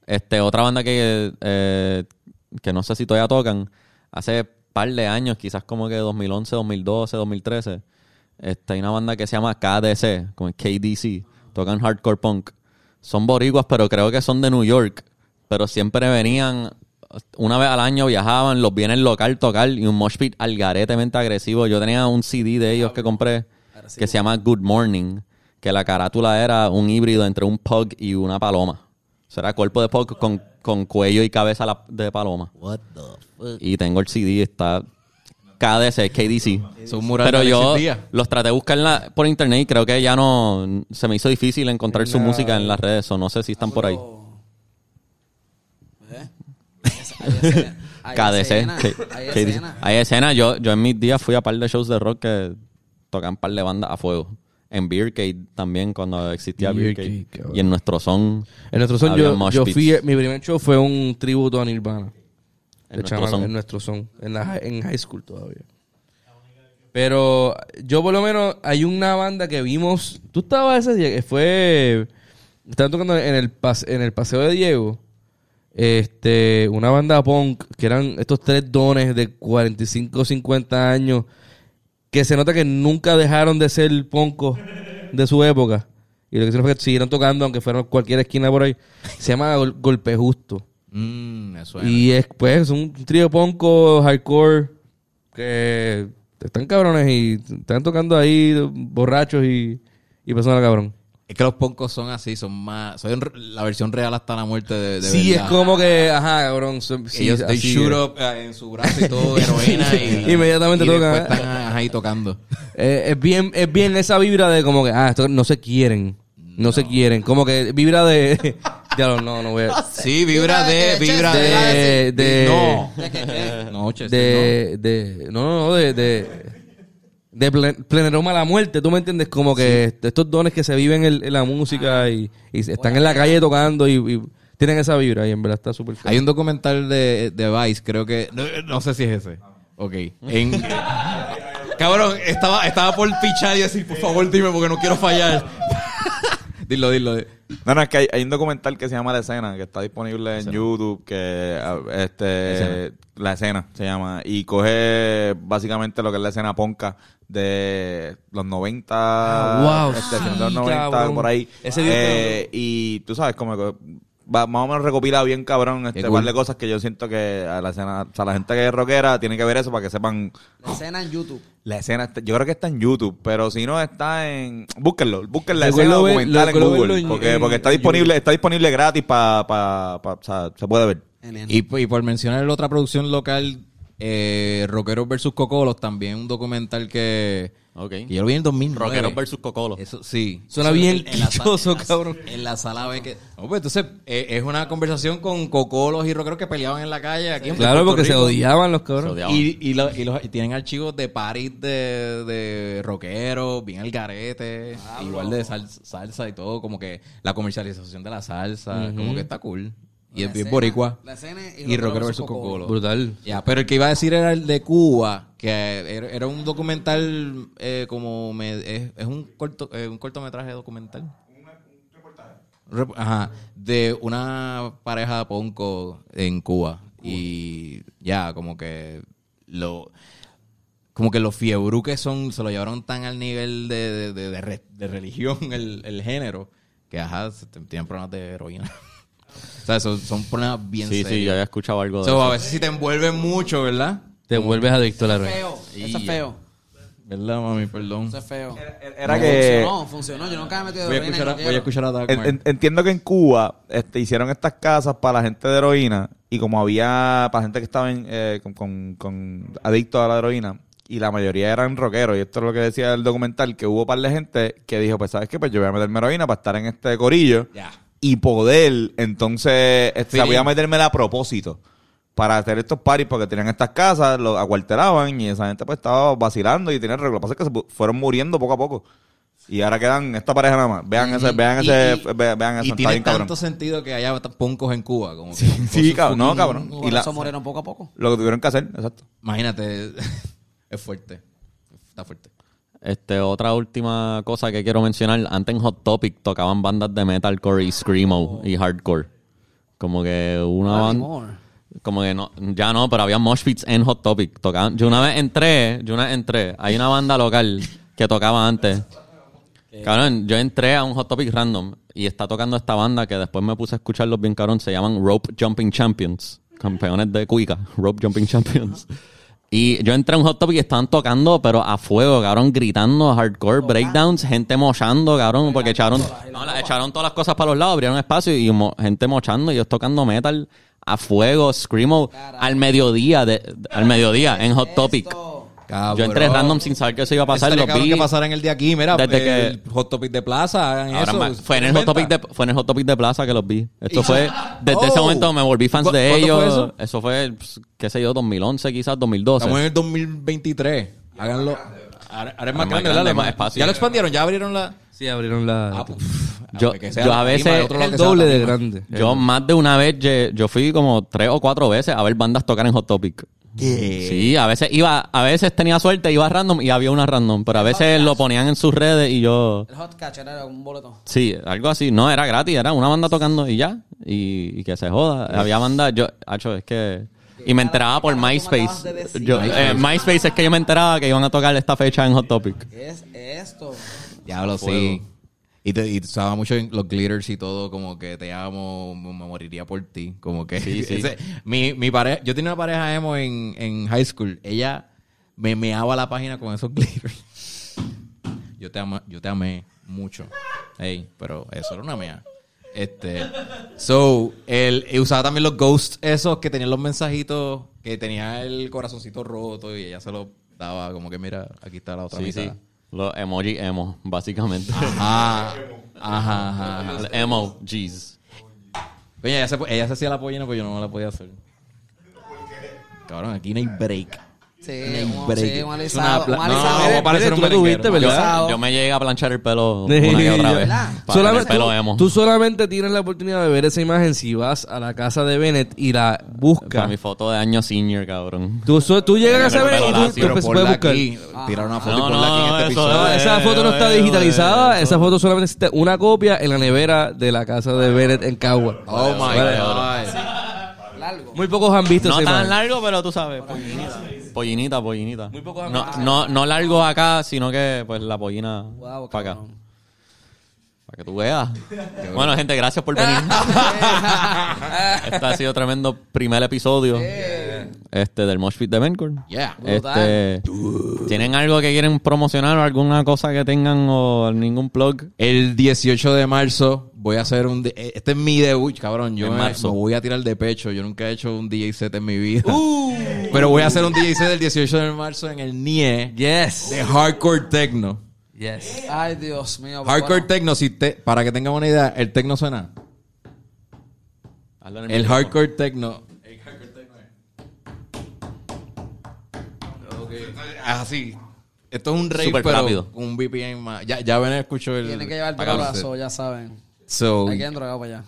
Este, otra banda que, eh, que no sé si todavía tocan, hace par de años, quizás como que 2011, 2012, 2013, este, hay una banda que se llama KDC, como KDC, tocan hardcore punk. Son boricuas, pero creo que son de New York, pero siempre venían una vez al año viajaban, los vi en el local tocar y un mosh pit algaretemente agresivo. Yo tenía un CD de ellos que compré que se llama Good Morning, que la carátula era un híbrido entre un pug y una paloma. O sea, era cuerpo de pug con, con cuello y cabeza de paloma. Y tengo el CD, está KDC, KDC. Son Pero yo los traté de buscar en la- por internet y creo que ya no... Se me hizo difícil encontrar su música en las redes o no sé si están por ahí. ¿Eh? Hay escena- hay *laughs* KDC. escena, Hay escena. hay escena. Yo, yo en mis días fui a par de shows de rock que tocan par de bandas a fuego. En Beercade también, cuando existía Beercade, cabrón. Y en nuestro son. En nuestro son, yo, yo fui, mi primer show fue un tributo a Nirvana. En nuestro son. En nuestro son. En, la, en high school todavía. Pero yo por lo menos hay una banda que vimos. Tú estabas ese día, que fue. Estaban tocando en el, pas- en el paseo de Diego. Este, una banda punk que eran estos tres dones de 45, 50 años que se nota que nunca dejaron de ser poncos de su época. Y lo que hicieron fue que siguieron tocando, aunque fueron cualquier esquina por ahí. Se llama Gol- Golpe Justo. Mm, suena. Y es pues un trío ponco hardcore que están cabrones y están tocando ahí borrachos y, y pasando cabrón. Es que los poncos son así, son más. Son la versión real hasta la muerte de, de sí, verdad. es como que, ajá, cabrón. son- sí, Ellos they shoot es. up eh, en su brazo y todo, *laughs* heroína y. *laughs* Inmediatamente y tocan. después están ajá, ahí tocando. Eh, es bien, es bien esa vibra de como que, ah, esto no se quieren. No, se quieren. Como que vibra de. *laughs* ya lo, no, no voy a. Sí, vibra de. Vibra De. de. de No. De no no no de de de plen- pleneroma a la muerte tú me entiendes como que estos dones que se viven en, en la música y, y están en la calle tocando y, y tienen esa vibra y en verdad está súper. Hay un documental de, de Vice, creo que. No, no sé si es ese. Ok. En. *laughs* Cabrón, estaba, estaba por pichar y decir, por favor, dime porque no quiero fallar. *laughs* dilo, dilo. No, no, es que hay, hay un documental que se llama La Escena, que está disponible en YouTube, que ah, este La Escena se llama, y coge básicamente lo que es la escena ponca de los 90, Ah, wow, este, sí, de los 90 cabrón. por ahí. Ese Eh, y tú sabes, como que va- más o menos recopila bien cabrón este Qué par de cosas que yo siento que a la escena, o sea, la gente que es rockera tiene que ver eso para que sepan La escena en YouTube. la escena, está- yo creo que está en YouTube, pero si no está en, búsquenlo, busquen la escena ver- documental en Google, en- porque, en- porque está disponible, está disponible gratis para, pa, pa- o sea, se puede ver. Y, y por mencionar la otra producción local, eh, Rockeros versus Cocolos, también un documental que, Ok. que yo lo vi en el 2009. Rockeros versus Cocolo. Eso sí. Suena Eso bien en la sa- quichoso, en la- cabrón. En la sala ve que... No, pues entonces eh, es una conversación con cocolos y rockeros que peleaban en la calle aquí en claro Puerto porque se odiaban los cabrones Se odiaban. Y, y, lo- y los- y tienen archivos de paris de, de rockeros, bien al garete, igual de sal- salsa y todo, como que la comercialización de la salsa, como que está cool. Y La es bien escena- boricua. la escena y y Rockero versus cocolo. brutal Ya, pero el que iba a decir era el de Cuba, que era, era un documental eh, como me- es, es un corto eh, un cortometraje documental. Ajá, de una pareja de ponco en Cuba y ya como que lo como que los fiebru que son, se lo llevaron tan al nivel de, de, de- de re- de religión el, el género, que ajá, se- tienen problemas de heroína. *laughs* o sea, son, son problemas bien Sí, sí, serios. yo había escuchado algo de So, a eso. veces si te envuelven mucho, ¿verdad? Te vuelves adicto a la heroína. Feo. Eso es feo. ¿Verdad, mami? Perdón. Eso es feo. Era que... Funcionó, funcionó. Yo nunca me he metido Voy a de heroína escuchar a, voy a, quiero. escuchar a Dark En- Mark. en- entiendo que en Cuba este, hicieron estas casas para la gente de heroína y como había para gente que estaba en, eh, con, con, con adictos a la heroína y la mayoría eran rockeros y esto es lo que decía el documental que hubo un par de gente que dijo pues sabes qué pues yo voy a meterme heroína para estar en este corillo Ya. Y poder entonces este, Feeling. voy a meterme a propósito para hacer estos parties porque tenían estas casas, lo acuartelaban y esa gente pues estaba vacilando y tenían reglas. Lo que pasa es que se fueron muriendo poco a poco. Y ahora quedan esta pareja nada más. Vean ese, vean Y- ese, y- ve- vean eso, Y tiene cabrón. tanto sentido que haya puncos en Cuba. Como que, Sí, por cabrón, no, cabrón. Y la- eso murieron poco a poco. Lo que tuvieron que hacer, exacto. Imagínate, *laughs* es fuerte. Está fuerte. Este, otra última cosa que quiero mencionar. Antes en Hot Topic tocaban bandas de metalcore y screamo y hardcore. Como que una banda... Como que no, ya no, pero había mosh pits en Hot Topic. Tocaban, yo una vez entré, yo una vez entré, hay una banda local que tocaba antes. Cabrón, yo entré a un Hot Topic random y está tocando esta banda que después me puse a escucharlos bien cabrón, se llaman Rope Jumping Champions, campeones de cuica, Rope Jumping Champions. Y yo entré a un Hot Topic y estaban tocando, pero a fuego, cabrón, gritando, hardcore, breakdowns, gente mochando, cabrón, porque echaron, no, la- echaron todas las cosas para los lados, abrieron espacio y mo- gente mochando y ellos tocando metal a fuego, screamo, al mediodía, de, de- al mediodía, en Hot Topic. Esto- Cabrón. Yo entré random sin saber que eso iba a pasar, lo vi. que pasara en el de aquí. Mira, Desde el Hot Topic de Plaza, hagan Ahora eso. más- fue en el hot topic de fue en el hot topic de plaza que los vi. Esto fue desde ese Oh. momento me volví fans ¿Cu- de ellos. fue eso? fue pues, qué sé yo, 2011 quizás 2012. Estamos en el 2023. Háganlo. Ahora ahora es más grande, grande, más espacio. Ya lo expandieron, ya abrieron la... Sí, abrieron la... Ah, pues, Yo- que sea yo a veces- el otro lado el que doble de grande. Yo más de una vez yo fui como tres o cuatro veces a ver bandas tocar en hot topic. Sí, a veces iba, a veces tenía suerte, iba random y había una random, pero a veces lo ponían en sus redes y yo El hot catch era un boleto. Sí, algo así. No, era gratis, era una banda tocando y ya. Y, y que se joda. Había bandas, yo, hacho, es que... Y me enteraba por ¿Qué carajo tú me acabas MySpace. Yo, eh, MySpace es que yo me enteraba que iban a tocar esta fecha en Hot Topic. ¿Qué es esto? Diablo, Fuego. sí. Y te y usaba mucho en los glitters y todo, como que te amo, me moriría por ti. Como que. Sí, *laughs* sí. ese- mi, mi pareja, yo tenía una pareja emo en, en high school. Ella me meaba la página con esos *laughs* glitters. Yo te amo, yo te amé mucho. Ey, pero eso era una mea. Este. So, él usaba también los ghosts esos que tenían los mensajitos, que tenía el corazoncito roto y ella se lo daba como que mira, aquí está la otra Sí, mitad. sí. Los emoji emo, básicamente. Ajá, ajá, emo, jeez. Oye, ella se, ella se hacía la pollina, pero yo no me la podía hacer. Cabrón, aquí no hay break. Sí, No un, break. sí, un Es alisado. una un no, alisado. a parecer Tú un lo merenguero. tuviste, ¿verdad? Yo, yo me llegué a planchar el pelo una que otra vez. Para Solamente, pelo emo. tú solamente tienes la oportunidad de ver esa imagen si vas a la casa de Bennett y la Para buscas. mi foto de año senior, cabrón. Tú, so- tú llegas a esa Pero Bennett y tú, tú puedes buscar. aquí, tirar una foto y No, ponla aquí en no, este episodio. No, esa foto no está digitalizada. Esa foto solamente existe una copia en la nevera de la casa de Bennett en Cagua. Oh my. God. Largo. Muy pocos han visto No esa tan largo, pero tú sabes, pollinita. Pollinita, pollinita. Muy pocos no, amigos. no, no largo acá, sino que pues la pollina Wow, para acá. cabrón. Para que tú veas. *laughs* Bueno, gente, gracias por venir. *laughs* este ha sido tremendo primer episodio este del Mosh Pit de Bencore. Yeah. Este, ¿Tienen algo que quieren promocionar o alguna cosa que tengan o ningún plug? El 18 de marzo voy a hacer un... de- eh, Este es mi debut, cabrón. Yo En me, marzo. me voy a tirar de pecho. Yo nunca he hecho un DJ set en mi vida. Pero voy a hacer un DJ set el 18 de marzo en el NIE Yes. de Hardcore Techno. Yes. Ay, Dios mío. Hardcore bueno. Techno, si te, para que tengan una idea, el techno suena. El hardcore techno. El hardcore techno es. Así. Esto es un rave, Súper pero rápido. un VPN más. Ya, ya ven, escucho el. Tiene que llevar Acá, brazo, ya saben. So, Hay que ir drogado para allá.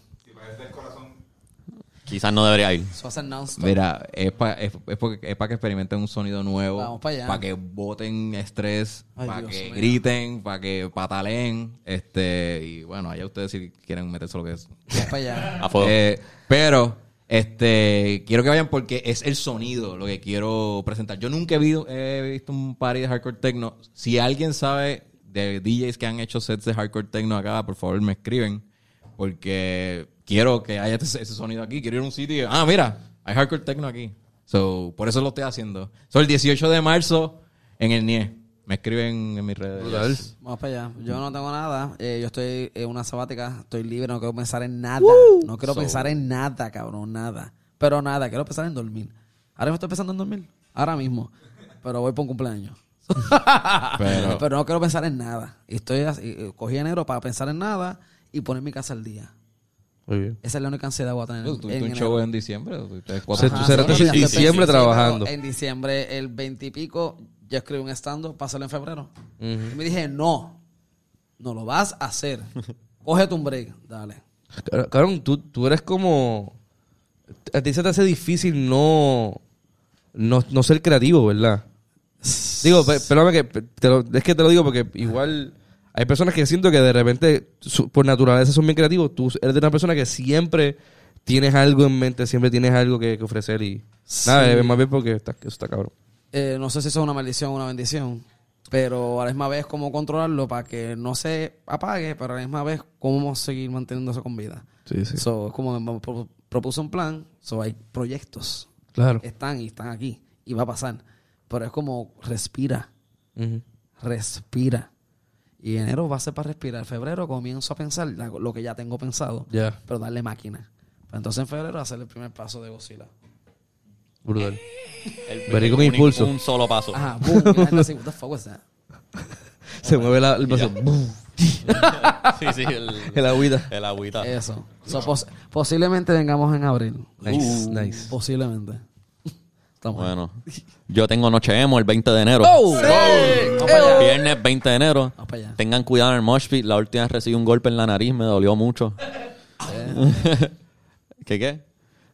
Quizás no debería ir. Eso hace non-stop. mira, es para es, es porque- es pa que experimenten un sonido nuevo. Vamos pa' allá. Para que boten estrés. Ay, Para Dios que mío. griten. Para que pataleen. Este, y bueno, allá ustedes si quieren meterse lo que es. Vamos para allá. *laughs* A fuego. Eh, pero Este, quiero que vayan porque es el sonido lo que quiero presentar. Yo nunca he, he visto un party de hardcore techno. Si alguien sabe de DJs que han hecho sets de hardcore techno acá, por favor me escriben. Porque quiero que haya ese, ese sonido aquí. Quiero ir a un sitio y, ah, mira, hay hardcore techno aquí. So, por eso lo estoy haciendo. So, el 18 de marzo en el NIE. Me escriben en mis redes. Vamos para allá. Yo no tengo nada. Eh, yo estoy en una sabática. Estoy libre. No quiero pensar en nada. No quiero pensar en nada, cabrón. Nada. Pero nada. Quiero pensar en dormir. Ahora me estoy pensando en dormir. Ahora mismo. Pero voy por un cumpleaños. *laughs* Pero- Pero no quiero pensar en nada. Y estoy así, eh, cogí enero para pensar en nada y poner mi casa al día. Muy bien. Esa es la única ansiedad que voy a tener. Tú en tuviste un show en diciembre. cuatro- sí, en diciembre trabajando. En diciembre, el 20 y pico, yo escribí un stand para hacerlo en febrero. Ujú. Y me dije, no, no lo vas a hacer. Cógete un break, dale. Car- Cabrón, tú, tú eres como... A ti se te hace difícil no, no, no ser creativo, ¿verdad? Digo, pe- perdóname que pe- te lo- es que te lo digo porque igual hay personas que siento que de repente su- por naturaleza son bien creativos. Tú eres de una persona que siempre tienes algo en mente, siempre tienes algo que, que ofrecer y nada, es más bien porque está, eso está cabrón. Eh, no sé si eso es una maldición o una bendición, pero a la misma vez cómo controlarlo para que no se apague, pero a la misma vez cómo seguir manteniéndose con vida. Sí, sí. So, es como me pro- propuse un plan, so hay proyectos, Claro. están y están aquí, y va a pasar. Pero es como respira, respira. Y enero va a ser para respirar. Febrero comienzo a pensar lo que ya tengo pensado, Ya, pero darle máquina. Pero entonces en febrero hacer el primer paso de Godzilla. brutal. El- Vení con un- impulso. Un solo paso. Ajá, boom. así, what the fuck was that? *laughs* Se mueve la, el brazo. *laughs* sí, sí, el, *laughs* El agüita. el agüita. Eso. So, pos- posiblemente vengamos en abril. Nice, nice. Posiblemente. Estamos. Bueno, yo tengo Noche Emo el 20 de enero. ¡Oh! Vamos para allá. Viernes 20 de enero. Vamos para allá. Tengan cuidado en el mosh pit. La última vez recibí un golpe en la nariz, me dolió mucho. *laughs* ¿Qué qué?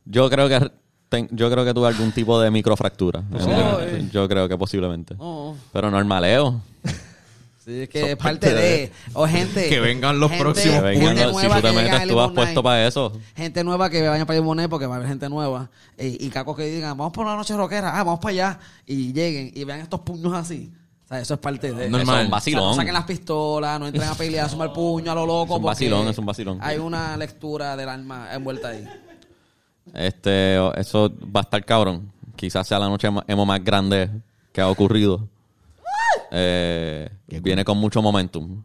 Yo creo que ten- yo creo que tuve algún tipo de microfractura. eh. Yo creo que posiblemente. Oh. Pero normaleo. *laughs* Sí, es que es parte de... O gente... Que vengan los gente- próximos. Que vengan gente los- si tú te metes, tú vas puesto para eso. Gente nueva que vayan para Monet porque va a haber gente nueva. Y, y cacos que digan, vamos por una noche rockera, ah, vamos para allá. Y lleguen y vean estos puños así. O sea, eso es parte de... Normal. Eso es un O sea, no vacilón. saquen las pistolas, no entren a pelear, sumar el puño a lo loco. Es un vacilón, es un vacilón. Hay una lectura del alma envuelta ahí. Este, eso va a estar cabrón. Quizás sea la noche emo más grande que ha ocurrido. Eh, viene con mucho momentum.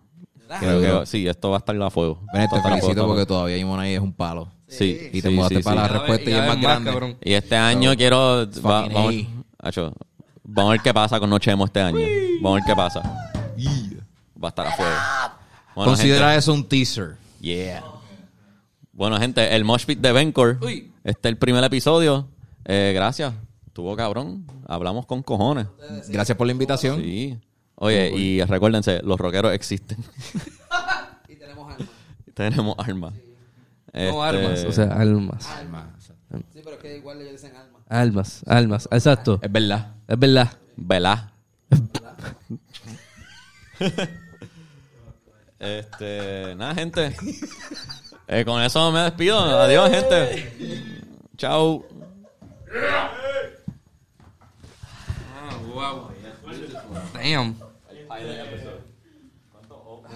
Creo que sí, esto va a estar a fuego. Ven, te felicito fuego. porque todavía Imonay es un palo. Sí, Y te sí, mudaste sí, para sí. la respuesta y, es más grande. cabrón. Y este año quiero. va- vamos, A. Acho, vamos a ver qué pasa con Noche Emo este año. Vamos a ver qué pasa. Va a estar a fuego. Bueno, Considera gente, eso un teaser. Yeah. Bueno, gente, el Mosh Pit de Vencor. Uy. Este es el primer episodio. Eh, gracias. Estuvo cabrón. Hablamos con cojones. Gracias por la invitación. Sí. Oye, y recuérdense, los rockeros existen. *laughs* Y tenemos alma. *laughs* Tenemos armas. No Este, armas, o sea, almas. Sí, pero es que igual ellos dicen alma. Almas, almas, exacto. Es verdad. Es verdad. ¿Verdad? *laughs* este, nada, gente. Eh, con eso me despido. Adiós, gente. Chao. Damn. Ahí ya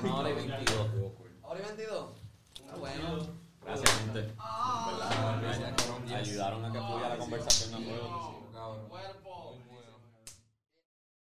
Una hora y veintidós. ¿Hora y veintidós? Bueno. Gracias, gente. Ah. Ayudaron a que fluya la conversación. No puedo.